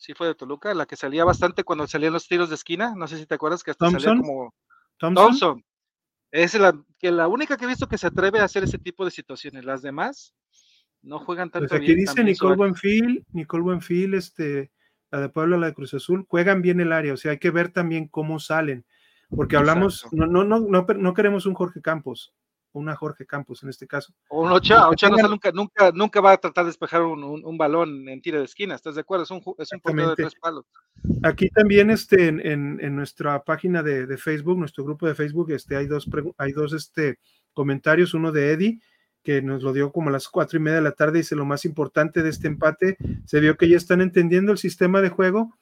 Sí, fue de Toluca, la que salía bastante cuando salían los tiros de esquina. No sé si te acuerdas que hasta salía como. Thompson. Es la, que la única que he visto que se atreve a hacer ese tipo de situaciones. Las demás, no juegan tanto pues aquí dice Nicole Buenfil, Nicole Buenfil, este, la de Puebla, la de Cruz Azul, juegan bien el área, o sea, hay que ver también cómo salen, porque hablamos, no, no, no, no, queremos un Jorge Campos, una Jorge Campos en este caso. O un Ocha, Ocha nunca, nunca, nunca va a tratar de despejar un, un, balón en tiro de esquina, ¿estás de acuerdo? Es un, es un de tres palos. Aquí también este, en, en, en nuestra página de, de, Facebook, nuestro grupo de Facebook, este, hay dos, hay dos este, comentarios, uno de Eddie, que nos lo dio como a las cuatro y media de la tarde, dice lo más importante de este empate, se vio que ya están entendiendo el sistema de juego,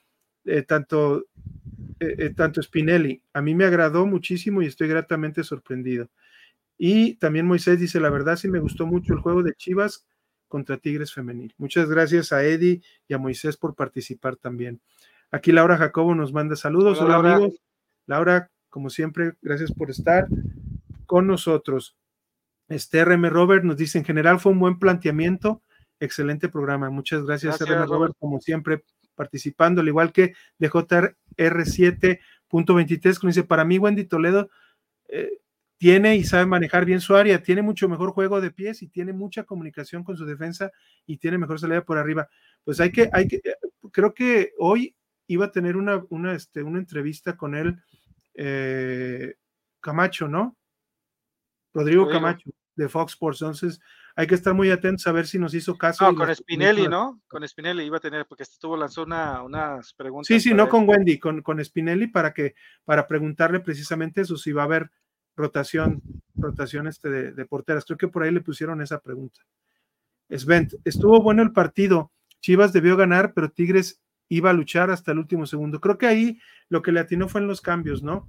eh, tanto, eh, eh, tanto Spinelli, a mí me agradó muchísimo y estoy gratamente sorprendido. Y también Moisés dice, la verdad sí me gustó mucho el juego de Chivas contra Tigres Femenil. Muchas gracias a Eddie y a Moisés por participar también. Aquí Laura Jacobo nos manda saludos. Hola, Hola amigos. Laura, como siempre, gracias por estar con nosotros. Este RM Robert nos dice, en general fue un buen planteamiento, excelente programa. Muchas gracias, RM Robert, como siempre, participando, al igual que de JR7.23, que dice, para mí Wendy Toledo, eh, tiene y sabe manejar bien su área, tiene mucho mejor juego de pies y tiene mucha comunicación con su defensa y tiene mejor salida por arriba. Pues hay que, hay que, eh, creo que hoy iba a tener una, una, este, una entrevista con él, eh, Camacho, ¿no? Rodrigo Camacho de Fox Sports. Entonces, hay que estar muy atentos a ver si nos hizo caso. No, con Spinelli, ¿no? Con Spinelli iba a tener, porque estuvo lanzó una, unas preguntas. Sí, sí, no con Wendy, con, con Spinelli para que, para preguntarle precisamente eso, si va a haber rotación, rotación este de, porteras. Creo que por ahí le pusieron esa pregunta. Svent, estuvo bueno el partido. Chivas debió ganar, pero Tigres iba a luchar hasta el último segundo. Creo que ahí lo que le atinó fue en los cambios, ¿no?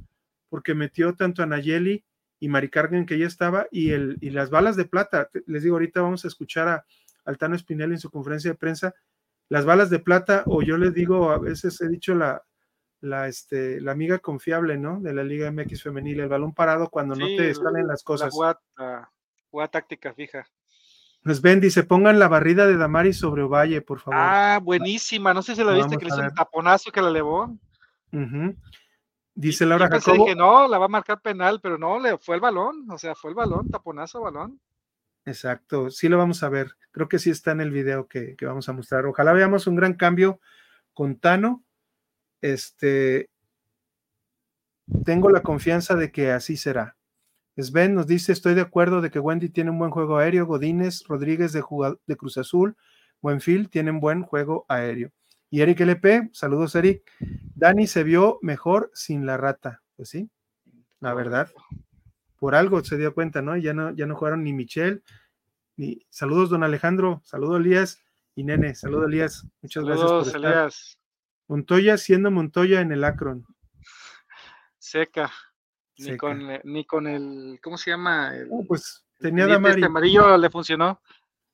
Porque metió tanto a Nayeli y Mari Carmen que ya estaba y, el, y las balas de plata. Les digo, ahorita vamos a escuchar a Altano Spinelli en su conferencia de prensa. Las balas de plata, o yo les digo, a veces he dicho la, la, este, la amiga confiable, ¿no? De la Liga MX femenil, el balón parado cuando no te salen las cosas. La jugada, táctica fija. Pues ven, dice, pongan la barrida de Damari sobre Ovalle, por favor. Ah, buenísima. No sé si la viste, que le hizo un taponazo que la elevó. Dice Laura Jacobo. que no, la va a marcar penal, pero no, le fue el balón, o sea, fue el balón, taponazo, balón. Exacto, sí lo vamos a ver. Creo que sí está en el video que, que vamos a mostrar. Ojalá veamos un gran cambio con Tano este, tengo la confianza de que así será. Sven nos dice, estoy de acuerdo de que Wendy tiene un buen juego aéreo, Godínez, Rodríguez de, de Cruz Azul, Buenfil tienen buen juego aéreo. Y Eric LP, saludos Eric. Dani se vio mejor sin la rata. Pues sí, la verdad. Por algo se dio cuenta, ¿no? Ya no, ya no jugaron ni Michelle, ni saludos, don Alejandro, saludos Elías y Nene, saludos Elías. Muchas gracias. Por Elías. Montoya siendo Montoya en el Akron. Seca. Ni, Con, ni con el, ¿cómo se llama? pues tenía Damaris. Este amarillo le funcionó.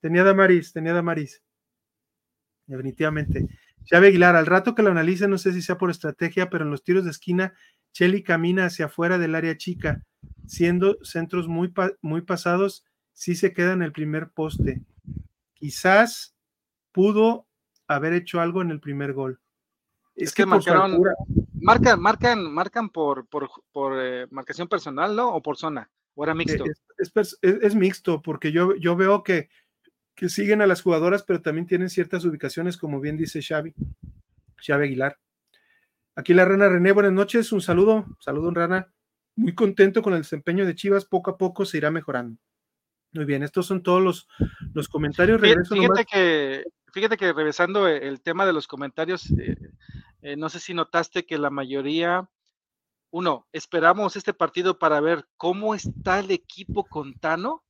Tenía Damaris, tenía Damaris. Definitivamente. Xavi Aguilar, al rato que lo analice, no sé si sea por estrategia, pero en los tiros de esquina, Chelly camina hacia afuera del área chica, siendo centros muy, muy pasados, sí se queda en el primer poste. Quizás pudo haber hecho algo en el primer gol. Es, que, marcaron, marcan, marcan, marcan por, por, por eh, marcación personal, ¿no? O por zona, o era mixto. Es, mixto, porque yo, yo veo que, que, siguen a las jugadoras, pero también tienen ciertas ubicaciones, como bien dice Xavi, Xavi Aguilar. Aquí la Rana René, buenas noches, un saludo, saludo Rana, muy contento con el desempeño de Chivas, poco a poco se irá mejorando. Muy bien, estos son todos los, los comentarios. fíjate, que, fíjate que regresando el tema de los comentarios, eh, eh, no sé si notaste que la mayoría, uno, esperamos este partido para ver cómo está el equipo con Tano.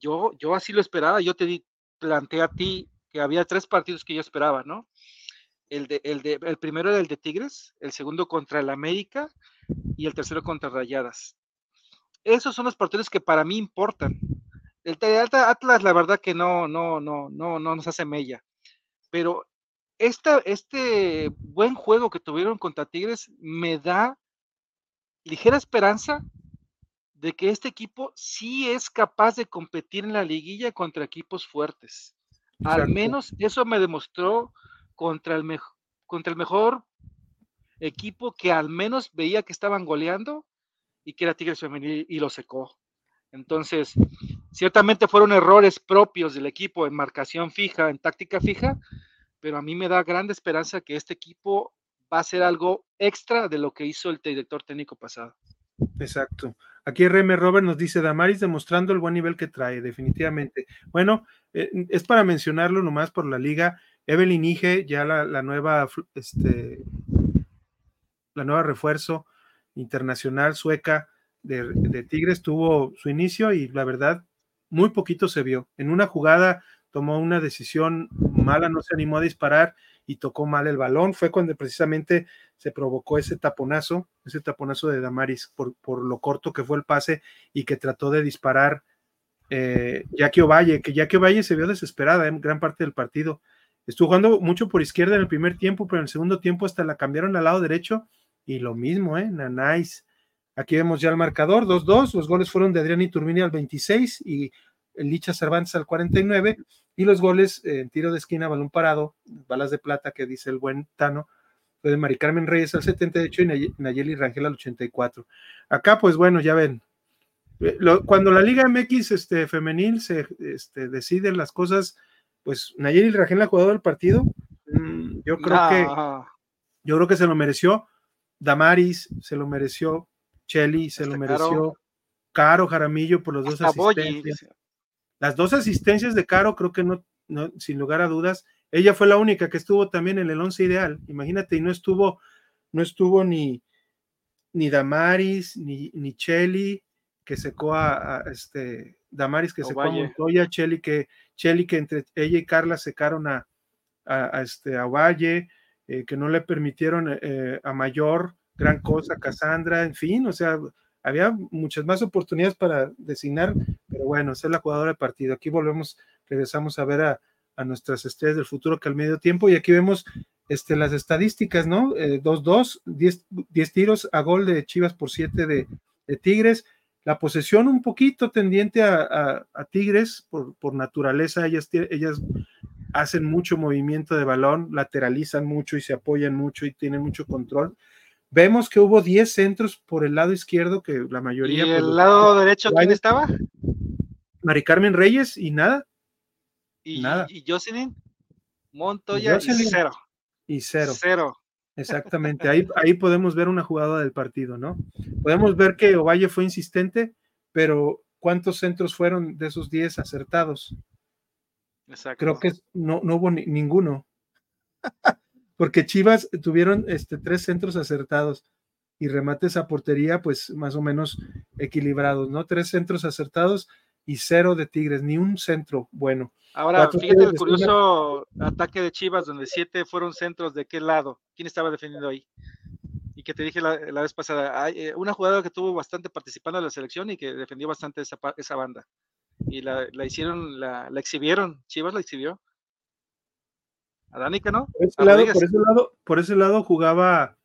Yo, yo así lo esperaba, yo te di, planteé a ti que había tres partidos que yo esperaba, ¿no? El, de, el, de, el primero era el de Tigres, el segundo contra el América y el tercero contra Rayadas. Esos son los partidos que para mí importan. El Atlas, la verdad que no, no, no, no, no nos hace mella. Pero este buen juego que tuvieron contra Tigres me da ligera esperanza de que este equipo sí es capaz de competir en la liguilla contra equipos fuertes. Al menos eso me demostró contra el, contra el mejor equipo que al menos veía que estaban goleando y que era Tigres Femenil y lo secó. Entonces, ciertamente fueron errores propios del equipo en marcación fija, en táctica fija, pero a mí me da grande esperanza que este equipo va a ser algo extra de lo que hizo el director técnico pasado. Exacto. Aquí RM Robert nos dice Damaris demostrando el buen nivel que trae, definitivamente. Bueno, eh, es para mencionarlo nomás por la liga. Evelyn Ige, ya la, nueva, este, la nueva refuerzo internacional sueca de, de Tigres, tuvo su inicio y la verdad, muy poquito se vio. En una jugada tomó una decisión mala, no se animó a disparar y tocó mal el balón. Fue cuando precisamente se provocó ese taponazo, ese taponazo de Damaris por, por lo corto que fue el pase y que trató de disparar eh, Jackie Ovalle, que Jackie Ovalle se vio desesperada en gran parte del partido. Estuvo jugando mucho por izquierda en el primer tiempo, pero en el segundo tiempo hasta la cambiaron al lado derecho y lo mismo, ¿eh? Nanais. Aquí vemos ya el marcador, 2-2. Los goles fueron de Adrián Turbini al 26 y Licha Cervantes al 49 y los goles en tiro de esquina, balón parado, balas de plata que dice el buen Tano, de Mari Carmen Reyes al 78 y Nayeli Rangel al 84. Acá, pues bueno, ya ven, Eh, cuando la Liga MX este, femenil se este, decide las cosas, pues Nayeli Rajel, la jugadora del partido, mm, yo creo que yo creo que se lo mereció. Damaris se lo mereció, Chelly se lo mereció, Caro. Jaramillo por los dos asistencias. Las dos asistencias de Caro, creo que no, no, sin lugar a dudas, ella fue la única que estuvo también en el once ideal. Imagínate, y no estuvo, no estuvo ni, ni Damaris, ni, ni Chelly, que secó a, este Damaris, que secó a Montoya, Chelly, que, Chelly, que entre ella y Carla secaron a, a, este, a Valle, eh, que no le permitieron eh, a Mayor gran cosa, Cassandra, en fin, o sea, había muchas más oportunidades para designar, pero bueno, esa es la jugadora de partido. Aquí volvemos, regresamos a ver a, a nuestras estrellas del futuro que al medio tiempo y aquí vemos este, las estadísticas, ¿no? 2-2, eh, 10, tiros a gol de Chivas por 7 de, Tigres. La posesión un poquito tendiente a, Tigres por, por, naturaleza, ellas, ellas hacen mucho movimiento de balón, lateralizan mucho y se apoyan mucho y tienen mucho control. Vemos que hubo 10 centros por el lado izquierdo, que la mayoría... ¿Y el lado derecho quién estaba? Mari Carmen Reyes y nada. Y, Nada. y Jocelyn Montoya y cero. Y cero. Cero. Exactamente, ahí, ahí podemos ver una jugada del partido, ¿no? Podemos ver que Ovalle fue insistente, pero ¿cuántos centros fueron de esos 10 acertados? Exacto. Creo que no, no hubo ninguno. Porque Chivas tuvieron este, tres centros acertados y remates a portería, pues más o menos equilibrados, ¿no? Tres centros acertados y cero de Tigres, ni un centro bueno. Ahora, fíjate el curioso ataque de Chivas, donde siete fueron centros de qué lado. ¿Quién estaba defendiendo ahí? Y que te dije la, vez pasada, hay eh, una jugadora que tuvo bastante participando en la selección y que defendió bastante esa, esa banda. Y la, hicieron, la, exhibieron, Chivas la exhibió. A Danica, ¿no? Por ese, lado, por ese, lado, por ese lado jugaba,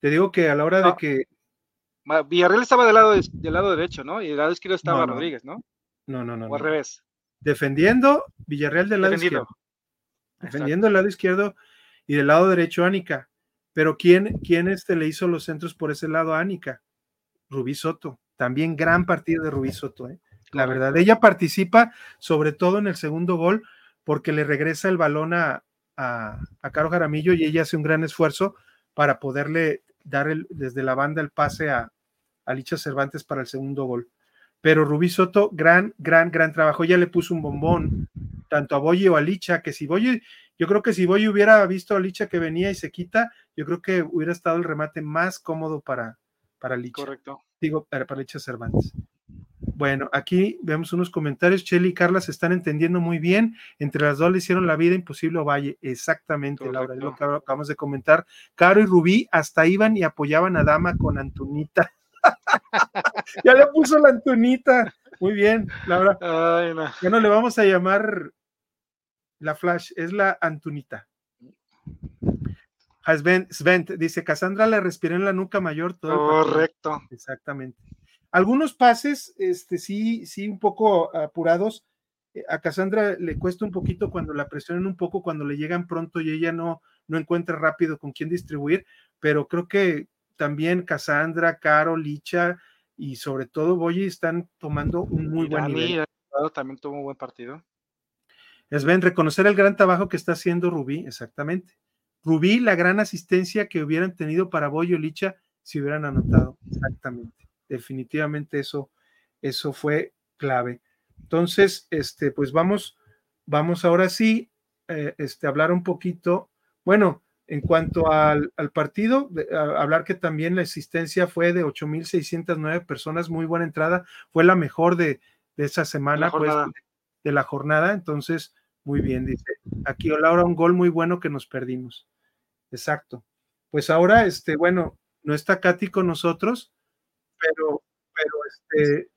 te digo que a la hora de que Villarreal estaba del lado, del lado derecho, ¿no? Y del lado izquierdo estaba Rodríguez, ¿no? No, no, no. O al revés. Defendiendo Villarreal del lado izquierdo. Defendiendo el lado izquierdo y del lado derecho Ánica. Pero ¿quién, quién este le hizo los centros por ese lado a Ánica? Rubí Soto. También gran partido de Rubí Soto. ¿eh? La verdad, ella participa sobre todo en el segundo gol porque le regresa el balón a, a, Caro Jaramillo y ella hace un gran esfuerzo para poderle dar el, desde la banda el pase a, a Licha Cervantes para el segundo gol pero Rubí Soto, gran, gran, gran trabajo. Ya le puso un bombón tanto a Boye o a Licha, que si Boye, yo creo que si Boye hubiera visto a Licha que venía y se quita, yo creo que hubiera estado el remate más cómodo para, para Licha. Correcto. Digo, para, para Licha Cervantes. Bueno, aquí vemos unos comentarios. Cheli y Carla se están entendiendo muy bien. Entre las dos le hicieron la vida imposible a Valle. Exactamente, Laura, es lo que acabamos de comentar. Caro y Rubí hasta iban y apoyaban a Dama con Antonita ya le puso la Antonita. Muy bien, Laura. Ya no le vamos a llamar la Flash, es la Antonita. Sven, Sven dice, Cassandra le respiró en la nuca mayor todo Correcto. Exactamente. Algunos pases, este, sí, sí, un poco apurados. Eh, a Cassandra le cuesta un poquito cuando la presionan un poco, cuando le llegan pronto y ella no, no encuentra rápido con quién distribuir, pero creo que también Cassandra, Caro, Licha y sobre todo Boyi están tomando un muy buen nivel. También tuvo un buen partido. Es ven, reconocer el gran trabajo que está haciendo Rubí, exactamente. Rubí, la gran asistencia que hubieran tenido para Boyo Licha si hubieran anotado, exactamente. Definitivamente eso, eso fue clave. Entonces, este, pues vamos, vamos ahora sí, eh, este, hablar un poquito. Bueno, en cuanto al, partido, hablar que también la existencia fue de 8.609 personas, muy buena entrada, fue la mejor de, esa semana, pues, de la jornada, entonces, muy bien, dice. Aquí Laura, un gol muy bueno que nos perdimos. Exacto. Pues ahora, este, bueno, no está Katy con nosotros, pero, pero, este,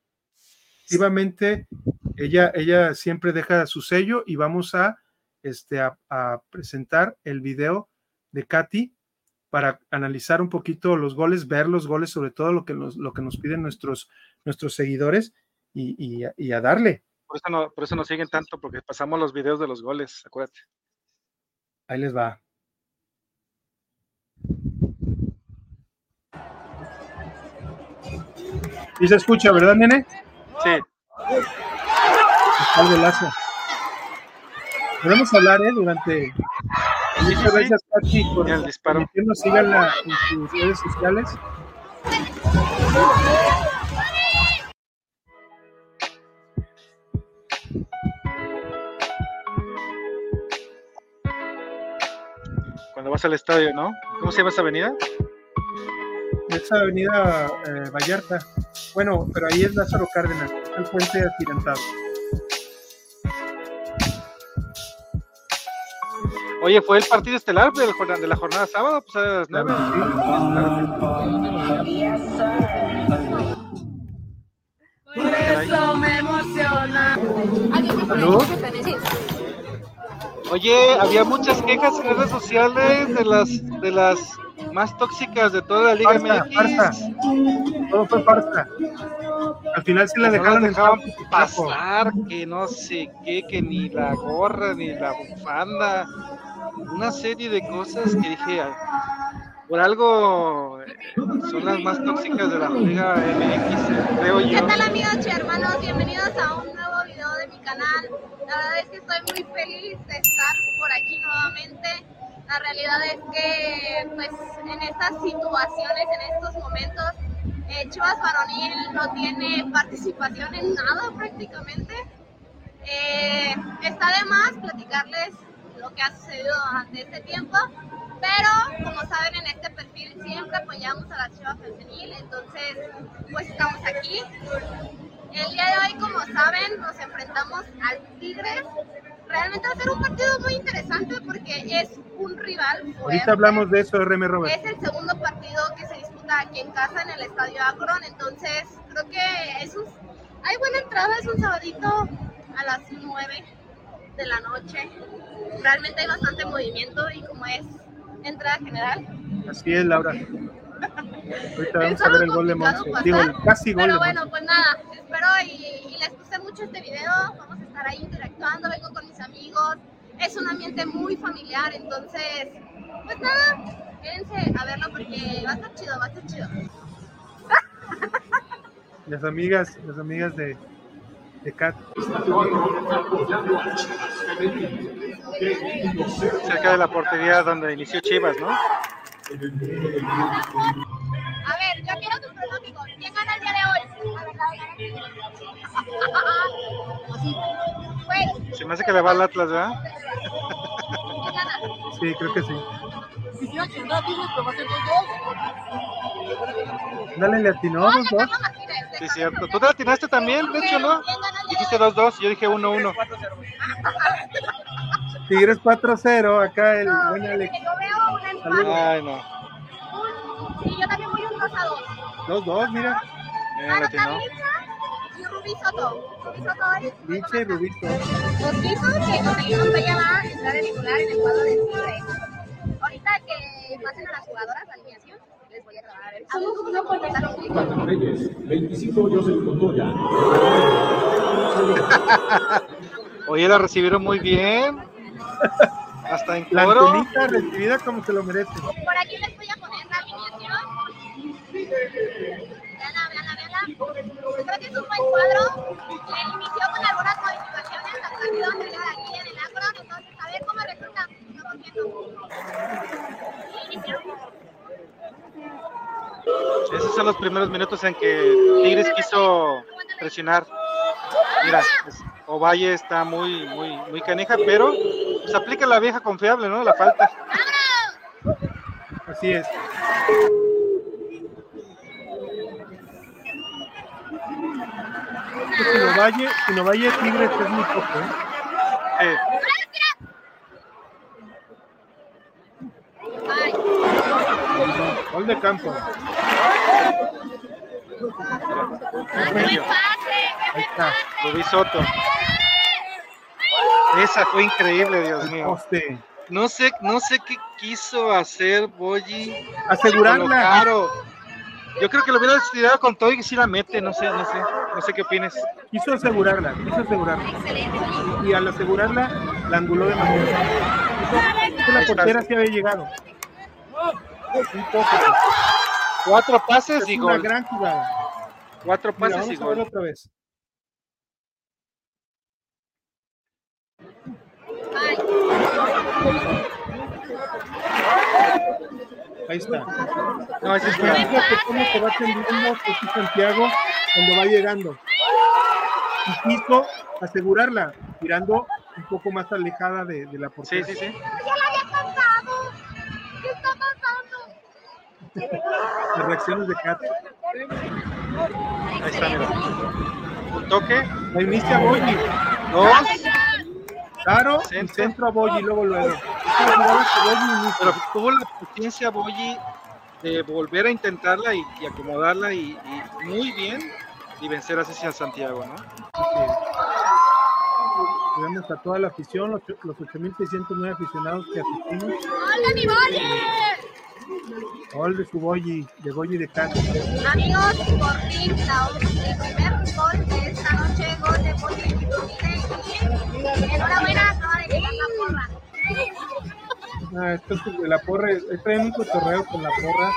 efectivamente, ella, ella siempre deja su sello y vamos a, este, a, a presentar el video de Katy para analizar un poquito los goles, ver los goles, sobre todo lo que nos, lo que nos piden nuestros, nuestros seguidores y, a darle. Por eso, no, por eso nos siguen tanto, porque pasamos los videos de los goles, acuérdate. Ahí les va. Y se escucha, ¿verdad, nene? Sí. Está el lazo. Podemos hablar, ¿eh? Durante. Muchas gracias, Pati, por el disparo. nos sigan en sus redes sociales. Cuando vas al estadio, ¿no? ¿Cómo se llama esa avenida? Esa avenida eh, Vallarta. Bueno, pero ahí es Lázaro Cárdenas, el puente atirantado. Oye, fue el partido estelar de la jornada sábado, pues a las nueve. Eso me emociona. Oye, había muchas quejas en redes sociales de las de las más tóxicas de toda la Liga MX. Todo fue farsa. Al final sí la dejaron, dejaban pasar, que no sé qué, que ni la gorra, ni la bufanda, una serie de cosas que dije, por algo eh, son las más tóxicas de la Liga MX, creo yo. ¿Qué tal amigos y hermanos? Bienvenidos a un mi canal. La verdad es que estoy muy feliz de estar por aquí nuevamente. La realidad es que pues en estas situaciones, en estos momentos, eh, Chivas Varonil no tiene participación en nada prácticamente. Eh, está de más platicarles lo que ha sucedido durante este tiempo, pero como saben en este perfil siempre apoyamos a la Chivas Femenil, entonces pues estamos aquí. El día de hoy, como saben, nos enfrentamos al Tigres. Realmente va a ser un partido muy interesante porque es un rival fuerte. Ahorita hablamos de eso, RM Robert. Es el segundo partido que se disputa aquí en casa en el Estadio Akron, entonces creo que es un, hay buena entrada, es un sabadito a las 9 de la noche. Realmente hay bastante movimiento y como es entrada general. Así es, Laura. Ahorita vamos a ver el gol de Monse. Digo, casi gol Pero bueno, pues nada, espero y, les guste mucho este video. Vamos a estar ahí interactuando, vengo con mis amigos. Es un ambiente muy familiar, entonces, pues nada, quédense a verlo porque va a estar chido, va a estar chido. Las amigas, las amigas de, de Kat. Cerca de la portería donde inició Chivas, ¿no? A ver, yo quiero tu pronóstico. ¿Quién gana el día de hoy? Se me hace que le va al Atlas, ¿verdad? Sí, creo que sí. Dale, le atinó dos, dos. Sí, cierto. ¿Tú te atinaste también, de hecho, no? Dijiste 2-2, yo dije 1-1. Tigres 4-0, acá el no, buen Alex. Yo veo un empate. Ay, no. sí, yo también voy un 2 2. 2-2, mira. Mira, latino. Y Rubí Soto. Rubí Soto es. Y Rubí Soto. Los pisos que conseguimos ya va a entrar en titular en el cuadro de Tigres. Ahorita que pasen a las jugadoras, la alineación. Les voy a grabar. Somos uno Reyes, 25 hoyos en Contoya. Oye, la recibieron muy bien. Hasta en La antenita recibida como se lo merece. Por aquí les voy a poner la alineación. Veanla, veanla, veanla. Creo que es un buen cuadro. Le inició con algunas modificaciones al partido anterior aquí en el Acron. Entonces, a ver cómo resulta. Esos son los primeros minutos en que Tigres quiso presionar. Mira, Ovalle está muy, muy, muy canija, pero se aplica la vieja confiable, ¿no? La falta. Así es. Si no Valle, si no Valle Tigres es muy poco, ¿eh? Gol de campo. Ahí está, Soto. Esa fue increíble, Dios mío. No sé, no sé qué quiso hacer Boyi. Asegurarla. Claro. Yo creo que lo hubiera estudiado con todo y que sí la mete, no sé, no sé, no sé qué opines. Quiso asegurarla, quiso asegurarla. Y al asegurarla, la anguló de manera. Eso, la portera sí había llegado. Un poco. Cuatro pases es y una gol. gran jugada. Cuatro pases Mira, y gol. otra vez. Ahí está. No, es cómo se va tendiendo Santiago cuando va llegando. Y quiso asegurarla, tirando un poco más alejada de, de la portería. Sí, sí, sí. ¡Ya la había pasado! ¿Qué está pasando? Las reacciones de Kat. Ahí está, mira. Un toque. La inicia Boyi. Dos. Claro, centro, centro a Boyi, luego luego. Pero tuvo la paciencia Boyi de volver a intentarla y, y acomodarla y, y, muy bien y vencer a Cecilia Santiago, ¿no? Vemos a toda la afición, los, los 8.609 aficionados que asistimos. ¡Hola, mi Boyi! Gol de su Boyi, de Boyi de Castro. Amigos, por fin, el primer gol de esta noche, gol de Boyi. Enhorabuena, Ah, esto es la porra, traen un cotorreo con la porra.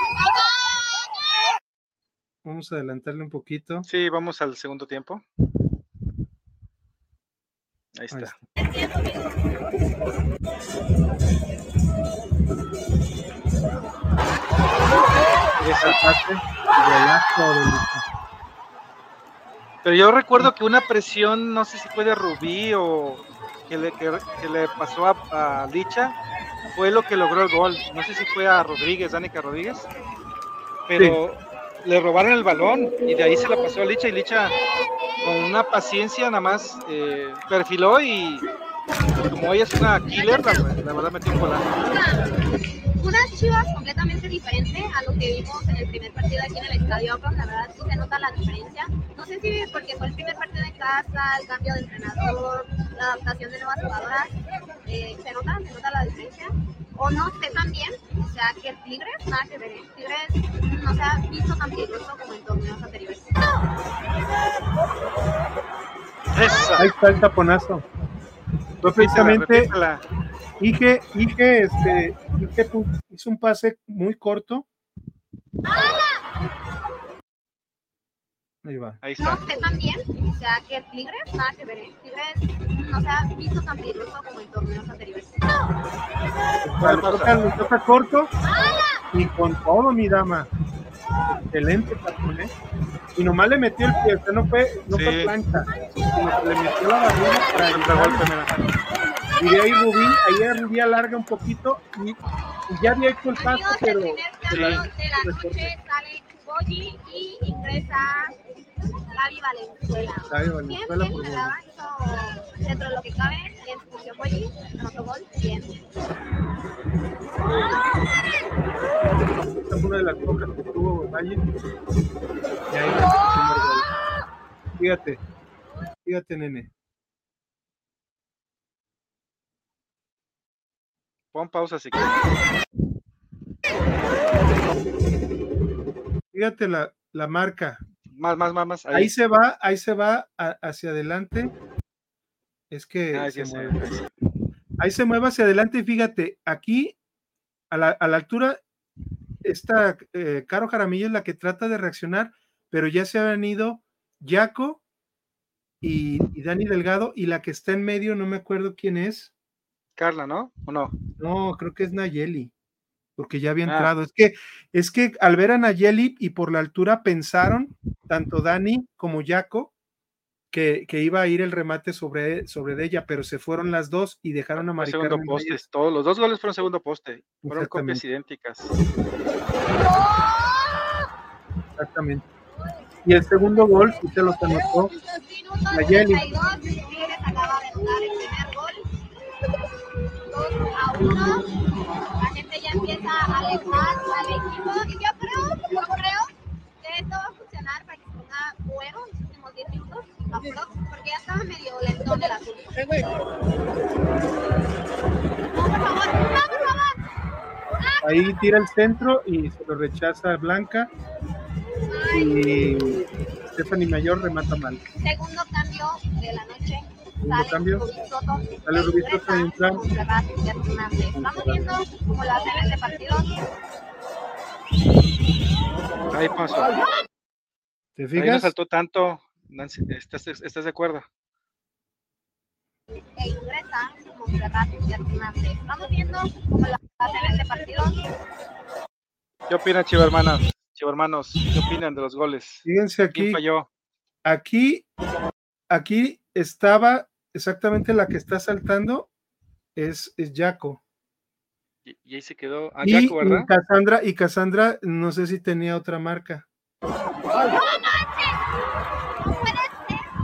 Vamos a adelantarle un poquito. Sí, vamos al segundo tiempo. Ahí está. Ahí Pero yo recuerdo que una presión, no sé si fue de Rubí o que le, que, que le pasó a, a, Licha, fue lo que logró el gol. No sé si fue a Rodríguez, Danica Rodríguez, pero sí. le robaron el balón y de ahí se la pasó a Licha y Licha con una paciencia nada más eh, perfiló y como ella es una killer, la, la verdad metió un golazo unas chivas completamente diferente a lo que vimos en el primer partido aquí en el Estadio Akron. La verdad sí se nota la diferencia. No sé si porque fue el primer partido en casa, el cambio de entrenador, la adaptación de nuevas jugadoras. Eh, se nota, se nota la diferencia. O no sé también, o sea, que Tigres, nada que ver. Tigres no se ha visto tan peligroso como en torneos anteriores. Esa. Ahí está el taponazo. Fue precisamente Ige, Ige, este, Ige hizo un pase muy corto. Ahí va. Ahí está. No sé también, o sea, que Tigres, nada que ver. Tigres no se ha visto tan peligroso como en torneos anteriores. Bueno, toca, le toca corto y con todo, mi dama. Excelente tapón, ¿eh? Y nomás le metió el pie, o sea, no fue, no sí. fue plancha, sino que le metió la barriga para el. Y de ahí Rubí, ahí Rubí alarga un poquito y, y ya había hecho el paso, pero... De la, de la noche sale Boyi y ingresa Gaby Valenzuela. Gaby Valenzuela. Bien, bien, la hizo dentro de lo que cabe, bien, expulsión Boyi, anotó gol, bien. Esta fue una de las pocas que tuvo Valle. Y ahí va Fíjate, fíjate, nene. Pon pausa si quieres. Fíjate la, la marca. Más, más, más, más. Ahí. ahí se va, ahí se va a, hacia adelante. Es que ah, se mueve. ahí se mueve hacia adelante y fíjate, aquí a la, a la altura, esta eh, Caro Jaramillo es la que trata de reaccionar, pero ya se han ido Jaco y, y, Dani Delgado, y la que está en medio, no me acuerdo quién es. Carla, ¿no? ¿O no? No, creo que es Nayeli, porque ya había entrado. Ah. Es que, es que al ver a Nayeli y por la altura pensaron, tanto Dani como Jaco, que, que, iba a ir el remate sobre, sobre ella, pero se fueron las dos y dejaron a Mari Segundo poste, todos los dos goles fueron segundo poste, fueron copias idénticas. Exactamente. Y el segundo gol, si se los anotó, Nayeli. La gente ya empieza a alejar al equipo y yo creo, yo creo que esto va a funcionar para que se ponga bueno en los últimos 10 minutos porque ya estaba medio lentón el asunto. No, por favor, no, por favor. Ahí tira el centro y se lo rechaza Blanca. Y Stephanie Mayor remata mal. Segundo cambio de la noche. Segundo cambio. Soto, Sale Rubí Soto y entra. Estamos viendo como las series de partidos. Ahí pasó. ¿Te Ahí no fijas? saltó tanto. Nancy, ¿estás, ¿estás de acuerdo? E ingresa Montserrat y Hernández. Estamos viendo como las series de partidos. ¿Qué opinan, chivo hermanas? Chivo hermanos, ¿qué opinan de los goles? Fíjense aquí. Aquí, aquí estaba exactamente la que está saltando, es, es Jaco. Y, ahí se quedó. Ah, y, ¿verdad? Cassandra, y Cassandra, no sé si tenía otra marca.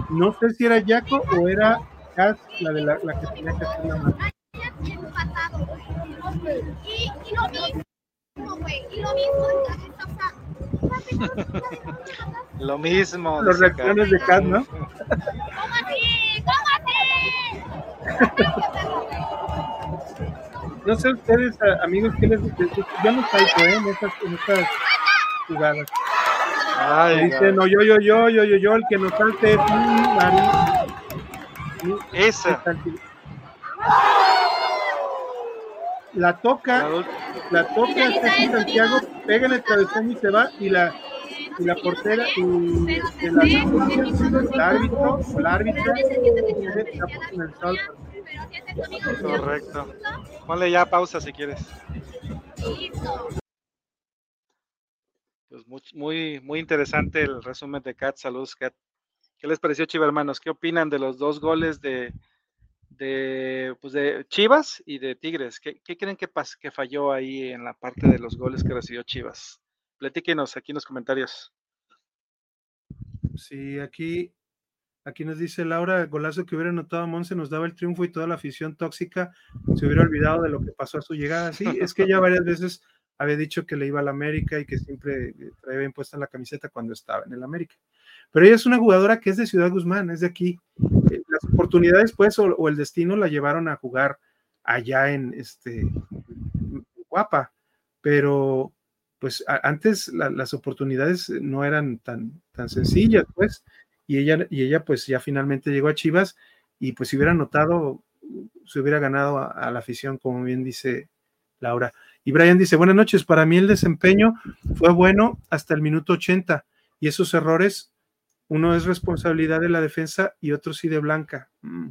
No sé si era Jaco o era Cass, la, de la, la que tenía que hacer la marca. Y, y lo mismo, güey, y lo mismo, lo mismo. Los reacciones de Cass, ¿no? ¿Cómo así? ¿Cómo así? No sé ustedes, amigos, ¿qué les Yo no salto, ¿eh? En estas, en estas jugadas. Ay, Dice, no, yo, yo, yo, yo, yo, yo, el que nos salte es Esa. La toca, la toca hasta Santiago, pega en el cabezón y se va, y la y la portera y el, el árbitro o la árbitra en el. Correcto. Ponle ya pausa si quieres. Pues muy, muy, interesante el resumen de Cat. Saludos, Cat. ¿Qué les pareció, Chivas hermanos? ¿Qué opinan de los dos goles de, de, pues de Chivas y de Tigres? ¿Qué, creen que, que falló ahí en la parte de los goles que recibió Chivas? Platíquenos aquí en los comentarios. Sí, aquí Aquí nos dice Laura, golazo que hubiera notado Monse nos daba el triunfo y toda la afición tóxica se hubiera olvidado de lo que pasó a su llegada. Sí, es que ella varias veces había dicho que le iba al América y que siempre traía impuesta en la camiseta cuando estaba en el América. Pero ella es una jugadora que es de Ciudad Guzmán, es de aquí. Eh, las oportunidades, pues, o, el destino la llevaron a jugar allá en este Guapa, pero pues antes las oportunidades no eran tan, tan sencillas, pues y ella, y ella pues ya finalmente llegó a Chivas y pues si hubiera notado, se hubiera ganado a, la afición, como bien dice Laura. Y Brian dice, buenas noches, para mí el desempeño fue bueno hasta el minuto 80 y esos errores, uno es responsabilidad de la defensa y otro sí de Blanca. Mm,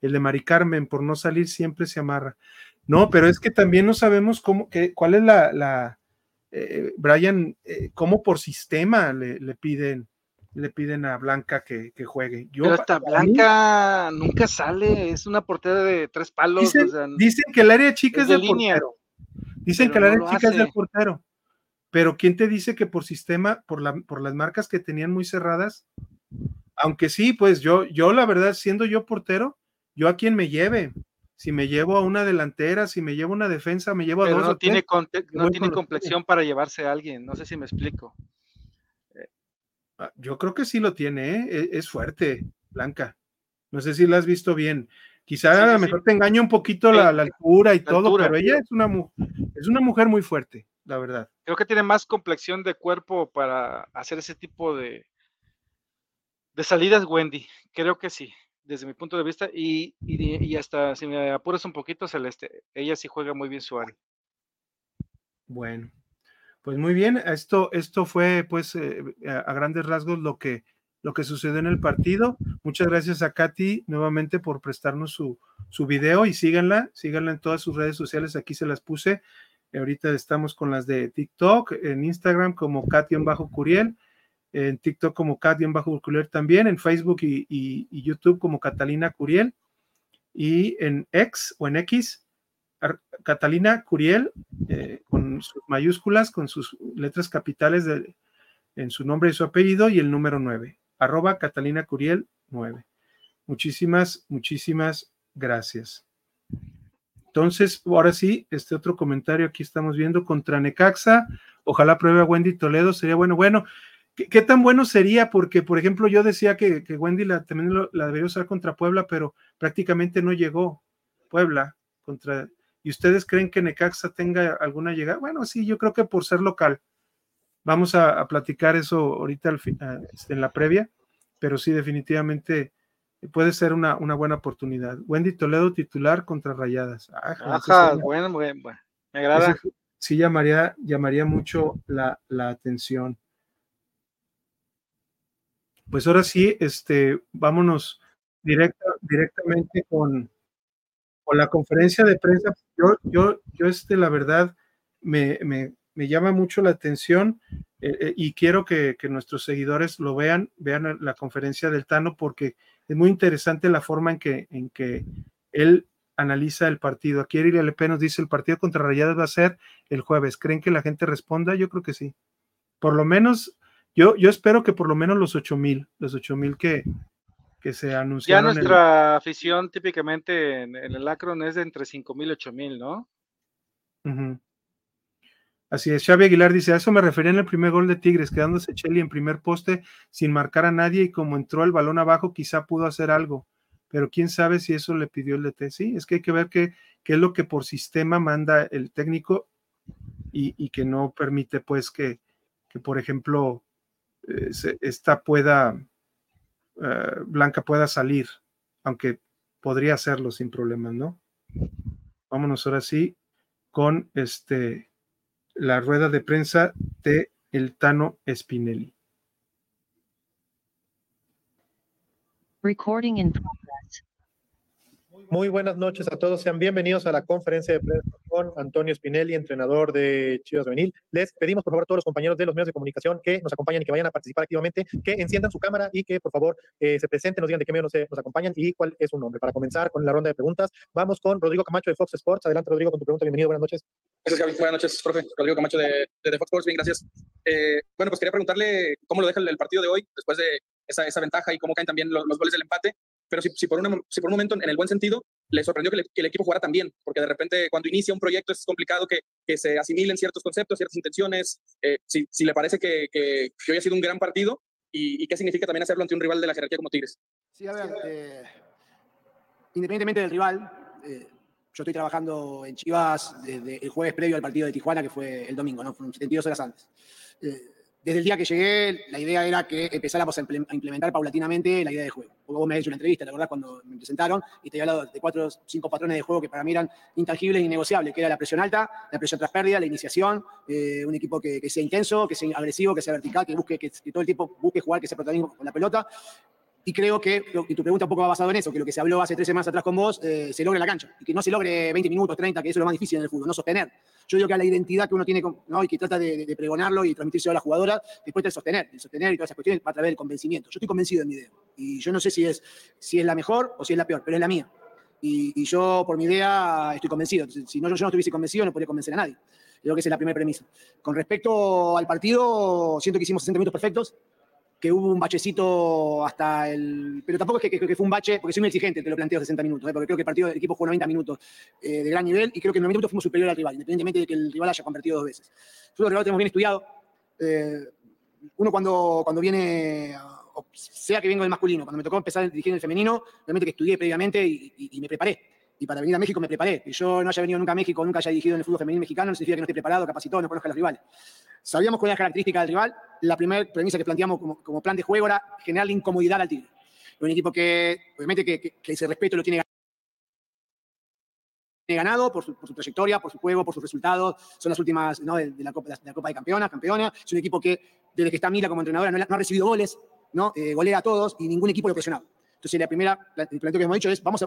el de Mari Carmen, por no salir, siempre se amarra. No, pero es que también no sabemos cómo, que, cuál es la eh, Brian, eh, cómo por sistema le, le piden le piden a Blanca que, juegue. Yo, Pero hasta Blanca nunca sale, es una portera de tres palos. Dicen, que el área chica es, del portero. Dicen que el área chica es del portero. Pero ¿quién te dice que por sistema, por, la, por las marcas que tenían muy cerradas? Aunque sí, pues yo, yo la verdad, siendo yo portero, yo a quien me lleve. Si me llevo a una delantera, si me llevo a una defensa, me llevo a dos. No tiene, no tiene complexión para llevarse a alguien, no sé si me explico. Ah, yo creo que sí lo tiene, ¿eh? E, es fuerte, Blanca. No sé si la has visto bien. Quizá a lo mejor te engaña un poquito la, altura y todo, pero ella es una, es una mujer muy fuerte, la verdad. Creo que tiene más complexión de cuerpo para hacer ese tipo de, de salidas, Wendy. Creo que sí, desde mi punto de vista. Y, hasta si me apuras un poquito, Celeste, ella sí juega muy bien su área. Bueno, pues muy bien, esto, esto fue pues eh, a, grandes rasgos lo que, lo que sucedió en el partido. Muchas gracias a Katy nuevamente por prestarnos su, su video y síganla, síganla en todas sus redes sociales, aquí se las puse. Ahorita estamos con las de TikTok, en Instagram como Katy-Curiel, en TikTok como Katy-Curiel también, en Facebook y, YouTube como Catalina Curiel y en X o en X Catalina Curiel, eh, con sus mayúsculas, con sus letras capitales en su nombre y su apellido, y el número 9, arroba Catalina Curiel 9. Muchísimas, muchísimas gracias. Entonces, ahora sí, este otro comentario aquí estamos viendo contra Necaxa. Ojalá pruebe a Wendy Toledo, sería bueno. Bueno, ¿qué, tan bueno sería? Porque, por ejemplo, yo decía que, Wendy la, también la debería usar contra Puebla, pero prácticamente no llegó Puebla contra ¿Y ustedes creen que Necaxa tenga alguna llegada? Bueno, sí, yo creo que por ser local. Vamos a, platicar eso ahorita este, en la previa, pero sí, definitivamente puede ser una, buena oportunidad. Wendy Toledo titular contra Rayadas. Ajá, bueno, bueno, bueno, me agrada. sí llamaría, llamaría mucho la, atención. Pues ahora sí, este, vámonos directamente con, con la conferencia de prensa, yo, yo, yo este, la verdad, me, me llama mucho la atención eh, eh, y quiero que, nuestros seguidores lo vean, vean la conferencia del Tano porque es muy interesante la forma en que, en que él analiza el partido. Aquí Ariel LP nos dice, el partido contra Rayadas va a ser el jueves. ¿Creen que la gente responda? Yo creo que sí. Por lo menos, yo, yo espero que por lo menos los ocho mil, los ocho mil que, que se anunciaron. Ya nuestra afición típicamente en, el Acron es de entre cinco mil y ocho mil, ¿no? Así es, Xavi Aguilar dice, a eso me refería en el primer gol de Tigres, quedándose Cheli en primer poste sin marcar a nadie y como entró el balón abajo quizá pudo hacer algo, pero quién sabe si eso le pidió el DT. Sí, es que hay que ver qué, qué es lo que por sistema manda el técnico y, que no permite pues que, que por ejemplo, eh, esta pueda, eh, Blanca pueda salir, aunque podría hacerlo sin problemas, ¿no? Vámonos ahora sí con este la rueda de prensa de el Tano Spinelli. Recording in muy buenas noches a todos. Sean bienvenidos a la conferencia de prensa con Antonio Spinelli, entrenador de Chivas Benil. Les pedimos, por favor, a todos los compañeros de los medios de comunicación que nos acompañen y que vayan a participar activamente, que enciendan su cámara y que, por favor, eh, se presenten, nos digan de qué medio nos, nos, acompañan y cuál es su nombre. Para comenzar con la ronda de preguntas, vamos con Rodrigo Camacho de Fox Sports. Adelante, Rodrigo, con tu pregunta. Bienvenido, buenas noches. Gracias. Buenas noches, profe. Rodrigo Camacho de, de, Fox Sports. Bien, gracias. Eh, bueno, pues quería preguntarle cómo lo deja el, partido de hoy, después de esa, esa ventaja y cómo caen también los, los goles del empate pero si, si, por un, si por un momento, en el buen sentido, le sorprendió que, el equipo jugara tan bien, porque de repente cuando inicia un proyecto es complicado que, que se asimilen ciertos conceptos, ciertas intenciones, eh, si, si, le parece que, que, hoy ha sido un gran partido y, qué significa también hacerlo ante un rival de la jerarquía como Tigres. Sí, a ver, eh, independientemente del rival, eh, yo estoy trabajando en Chivas desde el jueves previo al partido de Tijuana, que fue el domingo, ¿no? Fueron 72 horas antes desde el día que llegué, la idea era que empezáramos a implementar paulatinamente la idea de juego. Porque vos me has hecho una entrevista, la verdad, cuando me presentaron, y te había hablado de cuatro cinco patrones de juego que para mí eran intangibles e innegociables, que era la presión alta, la presión tras pérdida, la iniciación, eh, un equipo que, sea intenso, que sea agresivo, que sea vertical, que busque, que, todo el tiempo busque jugar, que sea protagonismo con la pelota. Y creo que, y tu pregunta un poco va basado en eso, que lo que se habló hace tres semanas atrás con vos, eh, se logre en la cancha. Y que no se logre 20 minutos, 30, que eso es lo más difícil en el fútbol, no sostener. Yo digo que a la identidad que uno tiene ¿no? y que trata de, pregonarlo y transmitirse a la jugadora, después de sostener, de sostener y todas esas cuestiones va a través del convencimiento. Yo estoy convencido de mi idea. Y yo no sé si es, si es la mejor o si es la peor, pero es la mía. Y, yo, por mi idea, estoy convencido. Si no, yo no estuviese convencido, no podría convencer a nadie. Creo que esa es la primera premisa. Con respecto al partido, siento que hicimos 60 minutos perfectos que hubo un bachecito hasta el. Pero tampoco es que, fue un bache, porque soy muy exigente, te lo planteo 60 minutos, ¿eh? porque creo que el partido del equipo jugó 90 minutos eh, de gran nivel y creo que en 90 minutos fuimos superior al rival, independientemente de que el rival haya convertido dos veces. Nosotros el rival tenemos bien estudiado. Eh, uno cuando, cuando viene, sea que vengo del masculino, cuando me tocó empezar dirigiendo el femenino, realmente que estudié previamente y me preparé y para venir a México me preparé. Que yo no haya venido nunca a México, nunca haya dirigido en el fútbol femenino mexicano, no significa que no esté preparado, capacitado, no conozca a los rivales. Sabíamos cuál era la característica del rival. La primera premisa que planteamos como, plan de juego era generar incomodidad al Tigre. Un equipo que, obviamente, que, ese respeto lo tiene ganado por su, trayectoria, por su juego, por sus resultados. Son las últimas de, la Copa, de, la Copa, de Campeonas, campeona. Es un equipo que, desde que está Mila como entrenadora, no, ha recibido goles, ¿no? Eh, golea a todos y ningún equipo lo ha presionado. Entonces, la primera, el planteo que hemos dicho es, vamos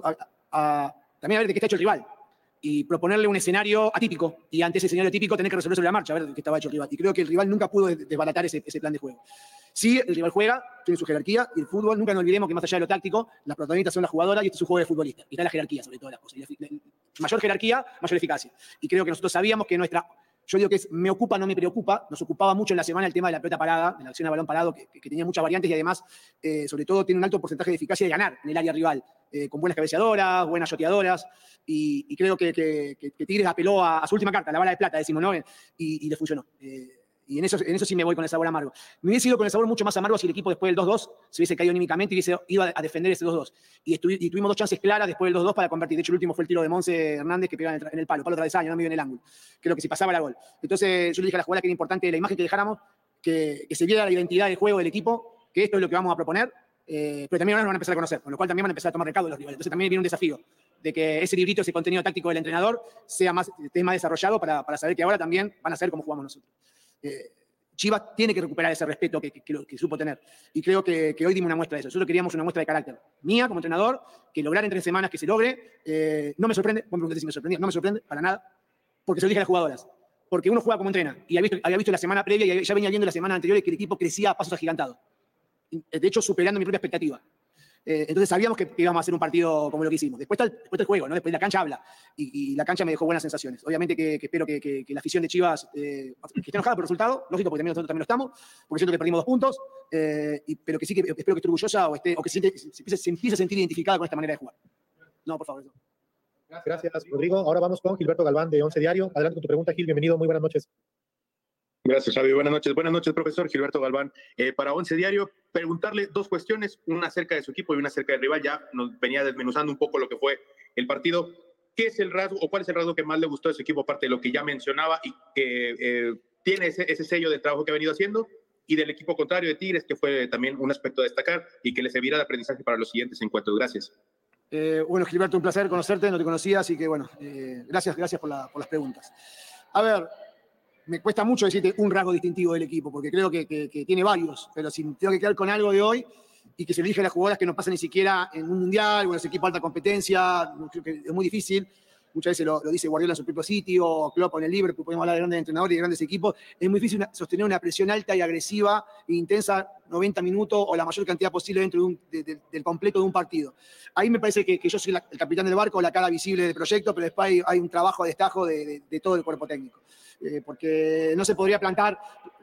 a también a ver de qué está hecho el rival. Y proponerle un escenario atípico. Y ante ese escenario atípico tener que resolver sobre la marcha, a ver qué estaba hecho el rival. Y creo que el rival nunca pudo desbaratar ese, plan de juego. Sí, el rival juega, tiene su jerarquía, y el fútbol, nunca nos olvidemos que más allá de lo táctico, las protagonistas son las jugadoras y este es un juego de futbolista. Y está la jerarquía sobre todas las cosas. mayor jerarquía, mayor eficacia. Y creo que nosotros sabíamos que nuestra yo digo que es, me ocupa, no me preocupa. Nos ocupaba mucho en la semana el tema de la pelota parada, de la acción a balón parado, que, tenía muchas variantes y además, eh, sobre todo, tiene un alto porcentaje de eficacia de ganar en el área rival, eh, con buenas cabeceadoras, buenas yoteadoras. Y, creo que, Tigres apeló a, su última carta, la bala de plata, decimos, ¿no? Y, le funcionó. Eh, y en eso, en eso sí me voy con el sabor amargo. Me hubiese ido con el sabor mucho más amargo si el equipo después del 2-2 se hubiese caído anímicamente y hubiese ido a defender ese 2-2. Y, tuvimos dos chances claras después del 2-2 para convertir. De hecho, el último fue el tiro de Monse Hernández que pega en el, palo, palo travesaño, no medio en el ángulo. Creo que si pasaba era gol. Entonces yo le dije a la jugada que era importante la imagen que dejáramos, que, se viera la identidad del juego del equipo, que esto es lo que vamos a proponer. Eh, pero también ahora nos van a empezar a conocer, con lo cual también van a empezar a tomar recaudo los rivales. Entonces también viene un desafío de que ese librito, ese contenido táctico del entrenador sea más, esté más desarrollado para, para saber que ahora también van a saber cómo jugamos nosotros. Eh, Chivas tiene que recuperar ese respeto que, que, supo tener. Y creo que, hoy dimos una muestra de eso. Nosotros queríamos una muestra de carácter mía como entrenador, que lograr en tres semanas que se logre. Eh, no me sorprende, si me sorprendía, no me sorprende para nada, porque se lo dije a las jugadoras. porque uno juega como entrena. Y había visto, había visto la semana previa y ya venía viendo la semana anterior que el equipo crecía a pasos agigantados. De hecho, superando mi propia expectativa. Eh, entonces sabíamos que, íbamos a hacer un partido como lo que hicimos. Después está el, juego, ¿no? después la cancha habla. Y, la cancha me dejó buenas sensaciones. Obviamente que, espero que, la afición de Chivas eh, esté enojada por el resultado, lógico, porque también nosotros también lo estamos, porque siento que perdimos dos puntos, eh, pero que sí que espero que esté orgullosa o, que empiece a sentir identificada con esta manera de jugar. No, por favor. Gracias, Rodrigo. Ahora vamos con Gilberto Galván de Once Diario. Adelante con tu pregunta, Gil. Bienvenido. Muy buenas noches. Gracias, Javi. Buenas noches. Buenas noches, profesor Gilberto Galván. Eh, para Once Diario, preguntarle dos cuestiones, una acerca de su equipo y una acerca del rival. Ya nos venía desmenuzando un poco lo que fue el partido. ¿Qué es el rasgo o cuál es el rasgo que más le gustó de su equipo, aparte de lo que ya mencionaba y que eh, tiene ese, sello de trabajo que ha venido haciendo? Y del equipo contrario de Tigres, que fue también un aspecto a destacar y que le servirá de aprendizaje para los siguientes encuentros. Gracias. Eh, bueno, Gilberto, un placer conocerte, no te conocía, así que bueno, gracias, gracias por, por las preguntas. A ver, me cuesta mucho decirte un rasgo distintivo del equipo, porque creo que, tiene varios, pero si tengo que quedar con algo de hoy y que se elige a las jugadoras que no pasan ni siquiera en un mundial o en los equipos de alta competencia, creo que es muy difícil. Muchas veces lo, dice Guardiola en su propio sitio, o Klopp en el Liverpool, podemos hablar de grandes entrenadores y de grandes equipos. Es muy difícil sostener una presión alta y agresiva e intensa 90 minutos o la mayor cantidad posible dentro del completo de un partido. Ahí me parece que, yo soy el capitán del barco, la cara visible del proyecto, pero después hay, un trabajo de destajo de todo el cuerpo técnico. Eh, porque no se podría plantar,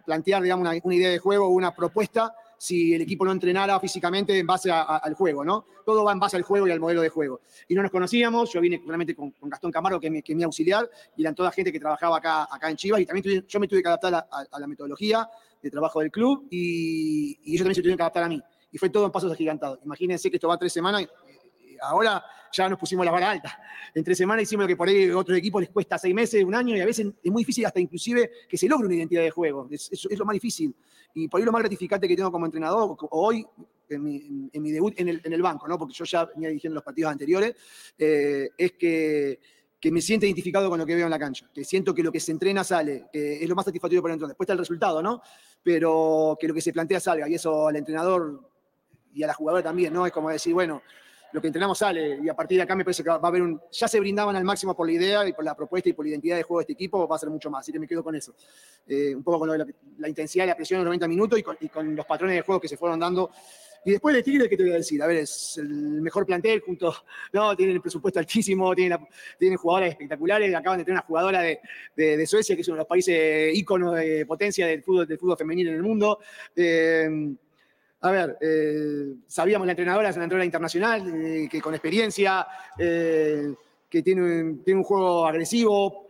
plantear digamos, una, idea de juego o una propuesta si el equipo no entrenara físicamente en base al juego, ¿no? Todo va en base al juego y al modelo de juego. Y no nos conocíamos, yo vine realmente con, Gastón Camargo, que es, mi, auxiliar, y eran toda gente que trabajaba acá, acá en Chivas, y también yo me tuve que adaptar a, la metodología de trabajo del club, y, y ellos también se tuvieron que adaptar a mí. Y fue todo en pasos agigantados. Imagínense que esto va tres semanas, ahora ya nos pusimos la vara alta. En tres semanas hicimos lo que por ahí a otros equipos les cuesta seis meses, un año, y a veces es muy difícil hasta inclusive que se logre una identidad de juego. Es, lo más difícil. Y por ahí lo más gratificante que tengo como entrenador hoy, en mi, debut en el, banco, ¿no? porque yo ya venía dirigiendo los partidos anteriores, eh, es que me siento identificado con lo que veo en la cancha, que siento que lo que se entrena sale, que es lo más satisfactorio para el. Después está el resultado, ¿no? Pero que lo que se plantea salga, y eso al entrenador y a la jugadora también, ¿no? Es como decir, bueno, lo que entrenamos sale y a partir de acá me parece que va a haber un, ya se brindaban al máximo por la idea y por la propuesta y por la identidad de juego de este equipo, va a ser mucho más, así que me quedo con eso. Eh, un poco con la, intensidad y la presión en los 90 minutos y con, los patrones de juego que se fueron dando. Y después de Tigre, ¿qué te voy a decir? A ver, es el mejor plantel junto, no, tienen el presupuesto altísimo, tienen, tienen jugadoras espectaculares, acaban de tener una jugadora de, de, Suecia, que es uno de los países íconos de potencia del fútbol, del fútbol femenino en el mundo. Eh, a ver, eh, sabíamos la entrenadora es una entrenadora internacional, eh, que con experiencia, eh, que tiene, un juego agresivo.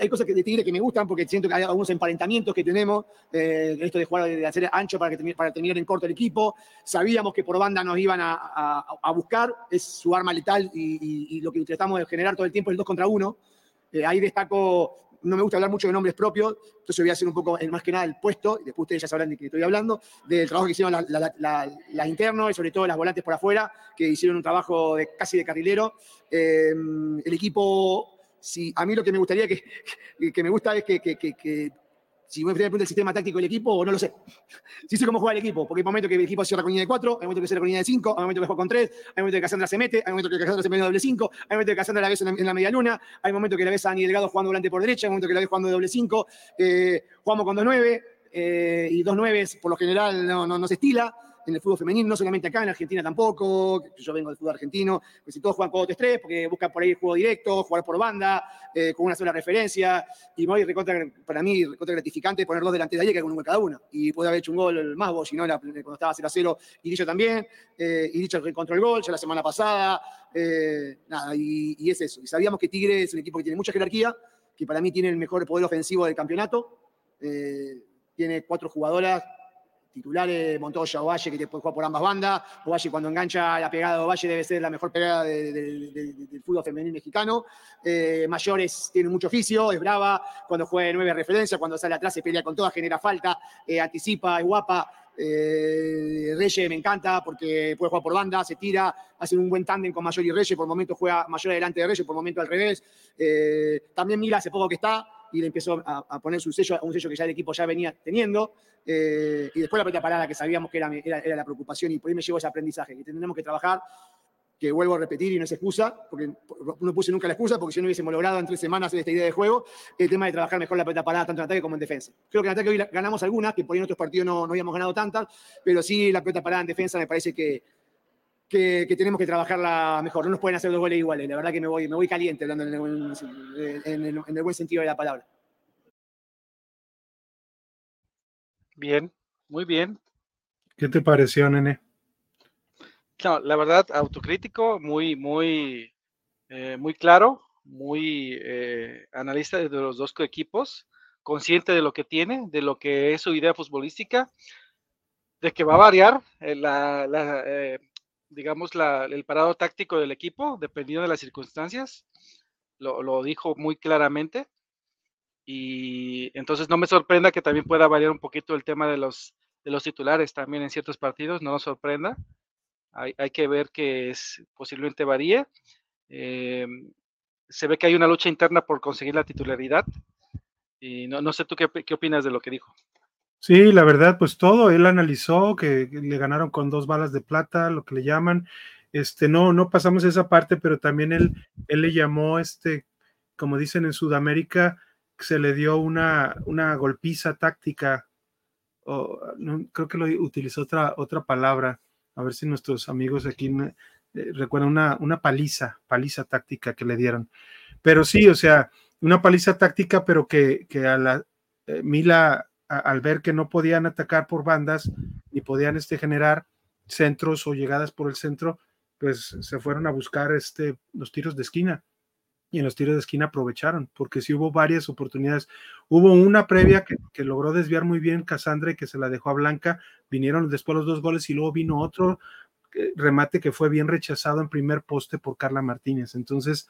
hay cosas de Tigre que me gustan porque siento que hay algunos emparentamientos que tenemos, esto de jugar, de hacer ancho para, que, para terminar en corto el equipo. Sabíamos que por banda nos iban a, buscar, es su arma letal y, y, lo que tratamos de generar todo el tiempo es el 2 contra 1. ahí destaco no me gusta hablar mucho de nombres propios, entonces voy a hacer un poco más que nada el puesto, y después ustedes ya sabrán de qué estoy hablando, del trabajo que hicieron las internos y sobre todo las volantes por afuera, que hicieron un trabajo casi de carrilero. Eh, el equipo, si, a mí lo que me gustaría que, que, me gusta es que si voy a preguntar el sistema táctico del equipo o no lo sé. Sí sé cómo juega el equipo, porque hay momentos que el equipo cierra con línea de 4, hay momentos que cierra con línea de 5, hay momentos que juega con 3, hay momentos que Cassandra se mete, hay momentos que Cassandra se mete doble 5, hay momentos que Cassandra la ves en la, media luna, hay momentos que la ves a Dani Delgado jugando volante por derecha, hay momentos que la ves jugando de doble 5, eh, jugamos con 2-9 eh, y 2-9 por lo general no, no, no se estila en el fútbol femenino, no solamente acá, en Argentina tampoco, yo vengo del fútbol argentino, pues si todos juegan 4-3-3 porque buscan por ahí el juego directo, jugar por banda, eh, con una sola referencia, y muy recontra, para mí recontra gratificante poner dos delante de ayer que con un gol cada uno, y puede haber hecho un gol más vos, si no, cuando estaba 0-0, y dicho también, eh, y dicho encontró el gol ya la semana pasada, eh, nada, y, es eso, y sabíamos que Tigre es un equipo que tiene mucha jerarquía, que para mí tiene el mejor poder ofensivo del campeonato, tiene cuatro jugadoras titulares, Montoya o Valle, que puede jugar por ambas bandas. Ovalle cuando engancha la pegada de Ovalle debe ser la mejor pegada del fútbol femenino mexicano. Eh, Mayores tiene mucho oficio, es brava, cuando juega de nueve referencia, cuando sale atrás se pelea con todas, genera falta, eh, anticipa, es guapa. Eh, Reyes me encanta porque puede jugar por banda, se tira, hace un buen tándem con Mayor y Reyes, por momento juega Mayor adelante de Reyes, por momento al revés. también Mila hace poco que está, y le empezó a, poner su sello, un sello que ya el equipo ya venía teniendo. y después la primera parada que sabíamos que era, era, la preocupación y por ahí me llevó ese aprendizaje, que tenemos que trabajar que vuelvo a repetir y no es excusa, porque no puse nunca la excusa, porque si no hubiésemos logrado en tres semanas esta idea de juego, el tema de trabajar mejor la pelota parada, tanto en ataque como en defensa. Creo que en ataque hoy ganamos algunas, que por ahí en otros partidos no, no habíamos ganado tantas, pero sí la pelota parada en defensa me parece que, que, tenemos que trabajarla mejor. No nos pueden hacer dos goles iguales. La verdad que me voy, me voy caliente hablando en el, en el buen sentido de la palabra. Bien, muy bien. ¿Qué te pareció, nene? la verdad, autocrítico, muy, muy, eh, muy claro, muy eh, analista de los dos equipos, consciente de lo que tiene, de lo que es su idea futbolística, de que va a variar eh, la, digamos, el parado táctico del equipo, dependiendo de las circunstancias. Lo, lo, dijo muy claramente. Y entonces no me sorprenda que también pueda variar un poquito el tema de los, de los titulares también en ciertos partidos, no nos sorprenda. Hay, que ver que es, posiblemente varíe. Eh, se ve que hay una lucha interna por conseguir la titularidad. Y no, no sé tú qué, qué, opinas de lo que dijo. Sí, la verdad, pues todo, él analizó que le ganaron con dos balas de plata, lo que le llaman. Este, no, no pasamos esa parte, pero también él, él le llamó, este, como dicen en Sudamérica, se le dio una, una golpiza táctica, o no, creo que lo utilizó otra, otra palabra, a ver si nuestros amigos aquí eh, recuerdan una, una paliza, paliza táctica que le dieron. Pero sí, o sea, una paliza táctica, pero que, que a la eh, Mila, al ver que no podían atacar por bandas, ni podían este, generar centros o llegadas por el centro, pues se fueron a buscar este, los tiros de esquina. Y en los tiros de esquina aprovecharon, porque sí hubo varias oportunidades. Hubo una previa que, que logró desviar muy bien Cassandra y que se la dejó a Blanca, vinieron después los dos goles y luego vino otro eh, remate que fue bien rechazado en primer poste por Carla Martínez. Entonces,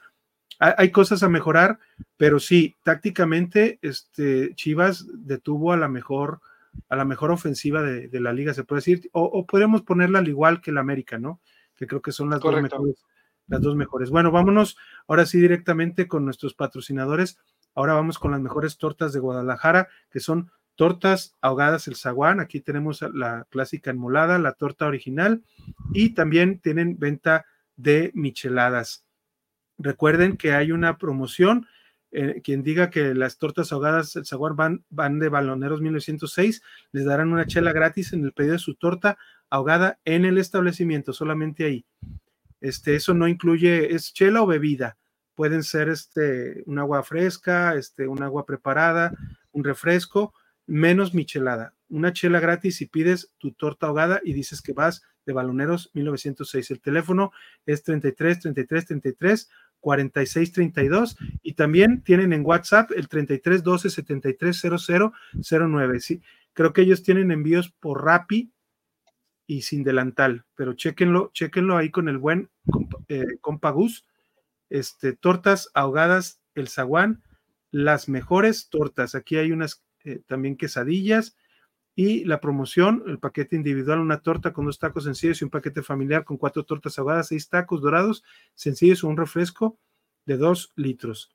hay, cosas a mejorar, pero sí, tácticamente, este, Chivas detuvo a la mejor, a la mejor ofensiva de, la liga, se puede decir, o, podemos ponerla al igual que el América, ¿no? Que creo que son las dos mejores. Las dos mejores. Bueno, vámonos ahora sí directamente con nuestros patrocinadores. Ahora vamos con las mejores tortas de Guadalajara, que son tortas ahogadas el zaguán, aquí tenemos la clásica enmolada, la torta original y también tienen venta de micheladas. Recuerden que hay una promoción, eh, quien diga que las tortas ahogadas el zaguán van, van de Baloneros 1906, les darán una chela gratis en el pedido de su torta ahogada en el establecimiento, solamente ahí. Este, eso no incluye, es chela o bebida. Pueden ser este, un agua fresca, este, un agua preparada, un refresco, menos michelada. Una chela gratis si pides tu torta ahogada y dices que vas de Baloneros 1906. El teléfono es 33 33 33 46 32 y también tienen en WhatsApp el 33 12 73 00 09. Sí, creo que ellos tienen envíos por Rappi y sin delantal, pero chequenlo, chequenlo ahí con el buen eh, Compagus. Este, tortas ahogadas, el zaguán, las mejores tortas. Aquí hay unas eh, también quesadillas y la promoción, el paquete individual, una torta con dos tacos sencillos y un paquete familiar con cuatro tortas ahogadas, seis tacos dorados sencillos o un refresco de dos litros.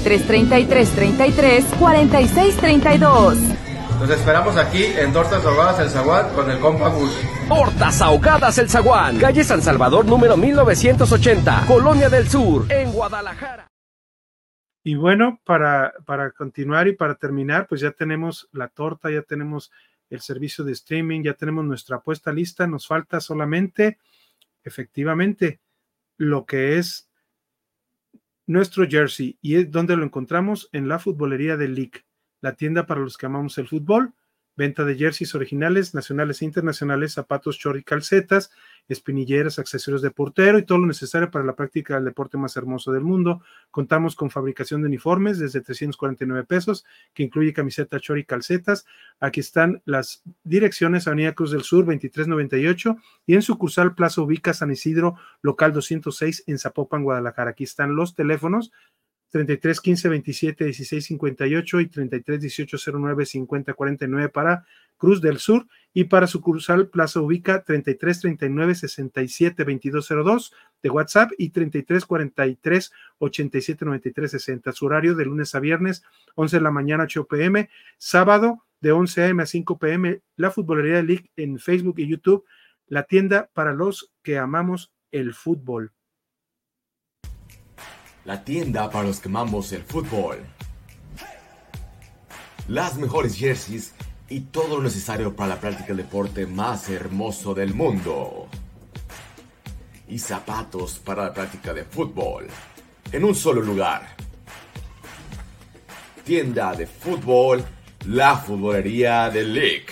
33 33 33 46 32. Nos esperamos aquí en Tortas Ahogadas El Zaguán con el compa Gus. Tortas Ahogadas El Zaguán, calle San Salvador número 1980, Colonia del Sur, en Guadalajara. Y bueno, para, para continuar y para terminar, pues ya tenemos la torta, ya tenemos el servicio de streaming, ya tenemos nuestra apuesta lista, nos falta solamente, efectivamente, lo que es nuestro jersey y es donde lo encontramos en la futbolería de League la tienda para los que amamos el fútbol. venta de jerseys originales, nacionales e internacionales, zapatos, short y calcetas, espinilleras, accesorios de portero y todo lo necesario para la práctica del deporte más hermoso del mundo. Contamos con fabricación de uniformes desde 349 pesos, que incluye camiseta, short y calcetas. Aquí están las direcciones, Avenida Cruz del Sur, 2398, y en sucursal Plaza Ubica San Isidro, local 206 en Zapopan, Guadalajara. Aquí están los teléfonos 33 15 27 16 58 y 33 18 09 50 49 para Cruz del Sur y para sucursal Plaza Ubica 33 39 67 22 02 de WhatsApp y 33 43 87 93 60. Su horario de lunes a viernes, 11 de la mañana, 8 pm, sábado de 11 am a 5 pm, la Futbolería League en Facebook y YouTube, la tienda para los que amamos el fútbol la tienda para los que amamos el fútbol. Las mejores jerseys y todo lo necesario para la práctica del deporte más hermoso del mundo. Y zapatos para la práctica de fútbol. En un solo lugar. Tienda de fútbol, la futbolería de League.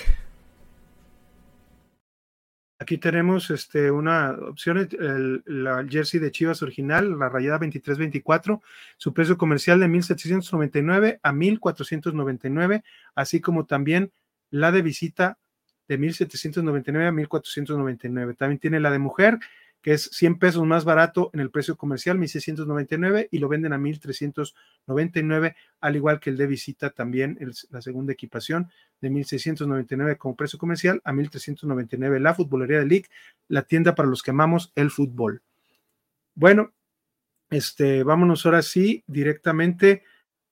Aquí tenemos este, una opción, el, la jersey de Chivas original, la rayada 23-24, su precio comercial de 1.799 a 1.499, así como también la de visita de 1.799 a 1.499. También tiene la de mujer, que es 100 pesos más barato en el precio comercial, 1.699, y lo venden a 1.399, al igual que el de visita también, la segunda equipación de 1.699 como precio comercial a 1.399. La futbolería de League, la tienda para los que amamos el fútbol. Bueno, este, vámonos ahora sí directamente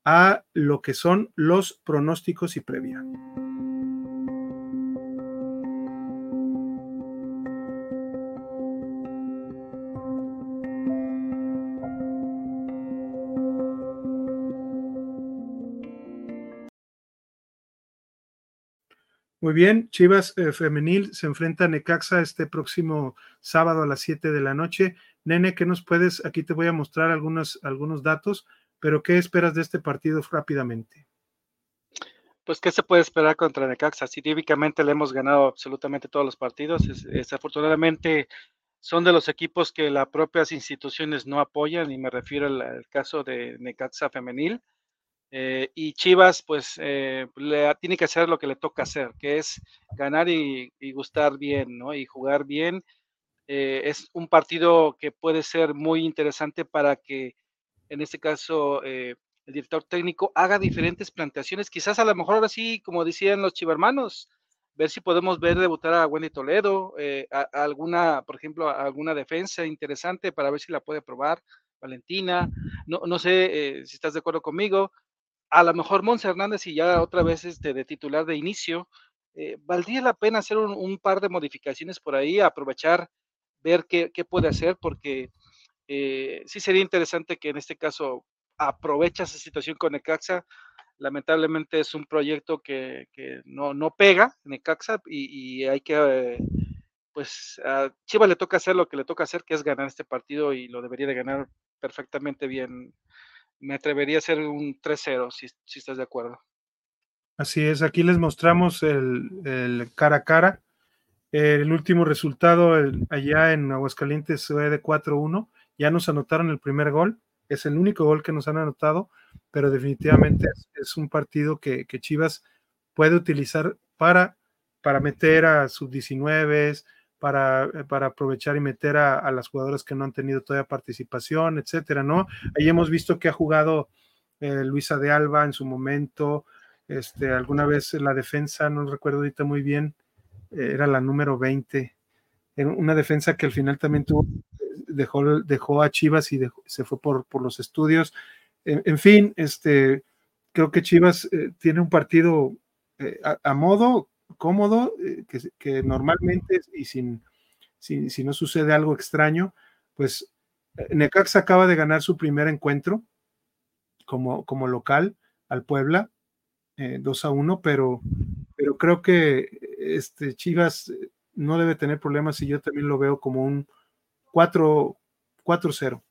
a lo que son los pronósticos y previa. Muy bien, Chivas eh, Femenil se enfrenta a Necaxa este próximo sábado a las 7 de la noche. Nene, ¿qué nos puedes? Aquí te voy a mostrar algunos, algunos datos, pero ¿qué esperas de este partido rápidamente? Pues, ¿qué se puede esperar contra Necaxa? Sí, típicamente le hemos ganado absolutamente todos los partidos. Desafortunadamente, son de los equipos que las propias instituciones no apoyan, y me refiero al caso de Necaxa Femenil eh, y Chivas, pues, eh, le, tiene que hacer lo que le toca hacer, que es ganar y, gustar bien, ¿no? Y jugar bien. Eh, es un partido que puede ser muy interesante para que, en este caso, el director técnico haga diferentes planteaciones. Quizás a lo mejor ahora sí, como decían los chivermanos, ver si podemos ver debutar a Wendy Toledo, alguna, por ejemplo, alguna defensa interesante para ver si la puede probar. Valentina, no, no sé si estás de acuerdo conmigo, a lo mejor Mons Hernández y ya otra vez este, de titular de inicio, eh, valdría la pena hacer un, par de modificaciones por ahí, aprovechar, ver qué, puede hacer, porque eh, sí sería interesante que en este caso aprovecha esa situación con Necaxa. Lamentablemente es un proyecto que, no, no, pega Necaxa y, y hay que, pues a Chivas le toca hacer lo que le toca hacer, que es ganar este partido y lo debería de ganar perfectamente bien me atrevería a hacer un 3-0, si, si, estás de acuerdo. Así es, aquí les mostramos el, cara a cara. El último resultado allá en Aguascalientes fue de 4-1. Ya nos anotaron el primer gol. Es el único gol que nos han anotado, pero definitivamente es, un partido que, Chivas puede utilizar para, para meter a sus 19 para, eh, para aprovechar y meter a, las jugadoras que no han tenido todavía participación, etcétera, ¿no? Ahí hemos visto que ha jugado eh, Luisa de Alba en su momento, este, alguna vez en la defensa, no recuerdo ahorita muy bien, eh, era la número 20, una defensa que al final también tuvo, dejó, dejó a Chivas y se fue por, por los estudios. En, fin, este, creo que Chivas tiene un partido a, modo cómodo, eh, que, normalmente, y sin, si, no sucede algo extraño, pues eh, Necaxa acaba de ganar su primer encuentro como, como local al Puebla, 2 eh, a 1, pero, pero creo que este Chivas no debe tener problemas y yo también lo veo como un 4-0,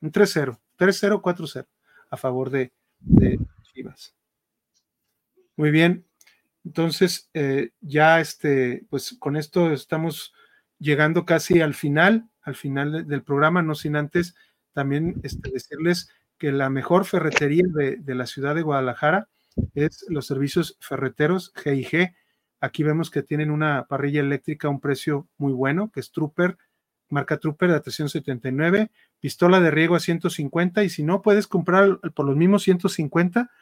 un 3-0, 3-0, 4-0 a favor de, de Chivas. Muy bien, Entonces, eh, ya este, pues con esto estamos llegando casi al final, al final del programa, no sin antes también este, decirles que la mejor ferretería de, de, la ciudad de Guadalajara es los servicios ferreteros GIG. Aquí vemos que tienen una parrilla eléctrica a un precio muy bueno, que es Trooper, marca Trooper de 379, pistola de riego a 150 y si no puedes comprar por los mismos 150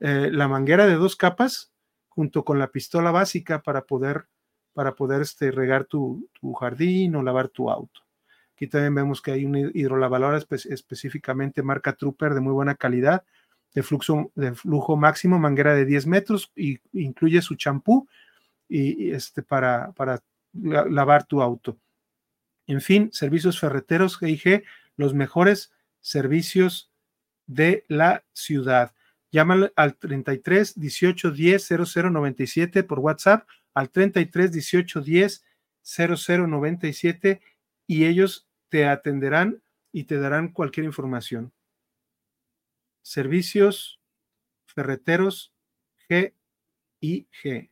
eh, la manguera de dos capas junto con la pistola básica para poder, para poder este, regar tu, jardín o lavar tu auto. Aquí también vemos que hay una hidrolavadora específicamente marca Trooper de muy buena calidad, de, flujo, de flujo máximo, manguera de 10 metros, y incluye su champú y, este, para, para lavar tu auto. En fin, servicios ferreteros GIG, los mejores servicios de la ciudad. Llámale al 33 18 10 00 97 por WhatsApp, al 33 18 10 00 97 y ellos te atenderán y te darán cualquier información. Servicios ferreteros G y G.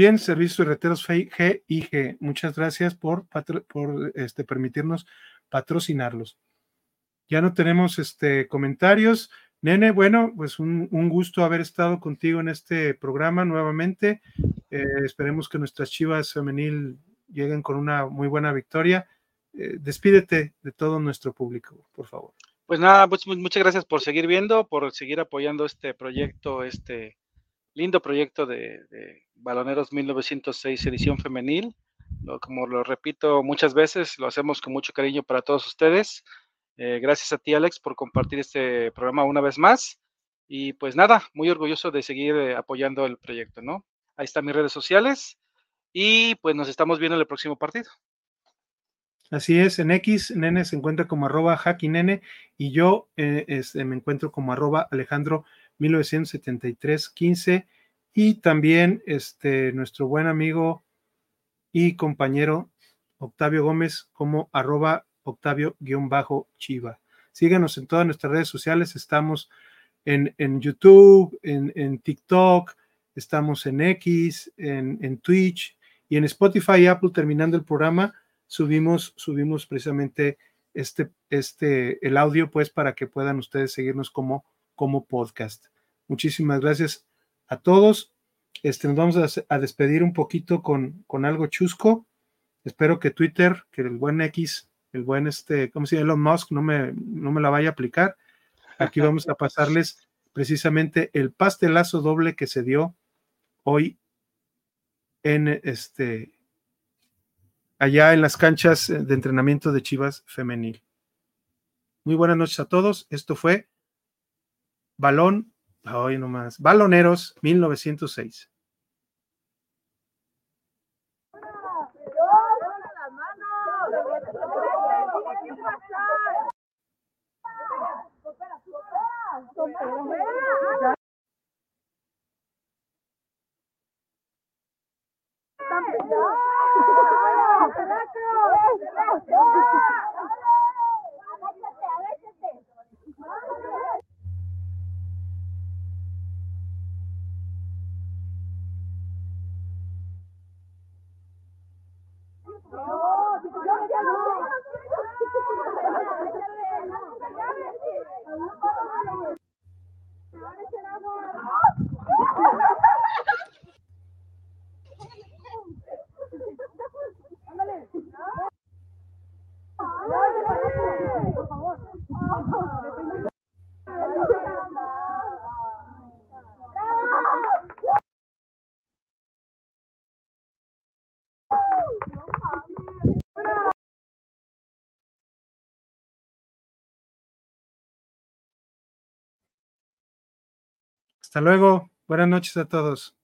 bien, Servicios Ferreteros G y G. Muchas gracias por, por este, permitirnos patrocinarlos. Ya no tenemos este, comentarios. Nene, bueno, pues un, gusto haber estado contigo en este programa nuevamente. Eh, esperemos que nuestras chivas femenil lleguen con una muy buena victoria. Eh, despídete de todo nuestro público, por favor. Pues nada, pues, muchas gracias por seguir viendo, por seguir apoyando este proyecto, este lindo proyecto de, Baloneros 1906 edición femenil. como lo repito muchas veces, lo hacemos con mucho cariño para todos ustedes. Eh, gracias a ti, Alex, por compartir este programa una vez más. Y pues nada, muy orgulloso de seguir eh, apoyando el proyecto, ¿no? Ahí están mis redes sociales y pues nos estamos viendo en el próximo partido. Así es, en X, Nene se encuentra como arroba nene y yo eh, este, me encuentro como arroba Alejandro 1973-15 y también este, nuestro buen amigo y compañero Octavio Gómez como arroba Octavio-Chiva. Síganos en todas nuestras redes sociales, estamos en, en YouTube, en, en, TikTok, estamos en X, en, en, Twitch y en Spotify y Apple terminando el programa, subimos, subimos precisamente este, este, el audio pues para que puedan ustedes seguirnos como como podcast. Muchísimas gracias a todos. Este, nos vamos a, despedir un poquito con, con, algo chusco. Espero que Twitter, que el buen X, el buen este, ¿cómo se llama? Elon Musk no me, no me la vaya a aplicar. Aquí vamos a pasarles precisamente el pastelazo doble que se dio hoy en este allá en las canchas de entrenamiento de Chivas femenil. Muy buenas noches a todos. Esto fue Balón, Hoy nomás. Baloneros, 1906. Por favor. Hasta luego. Buenas noches a todos.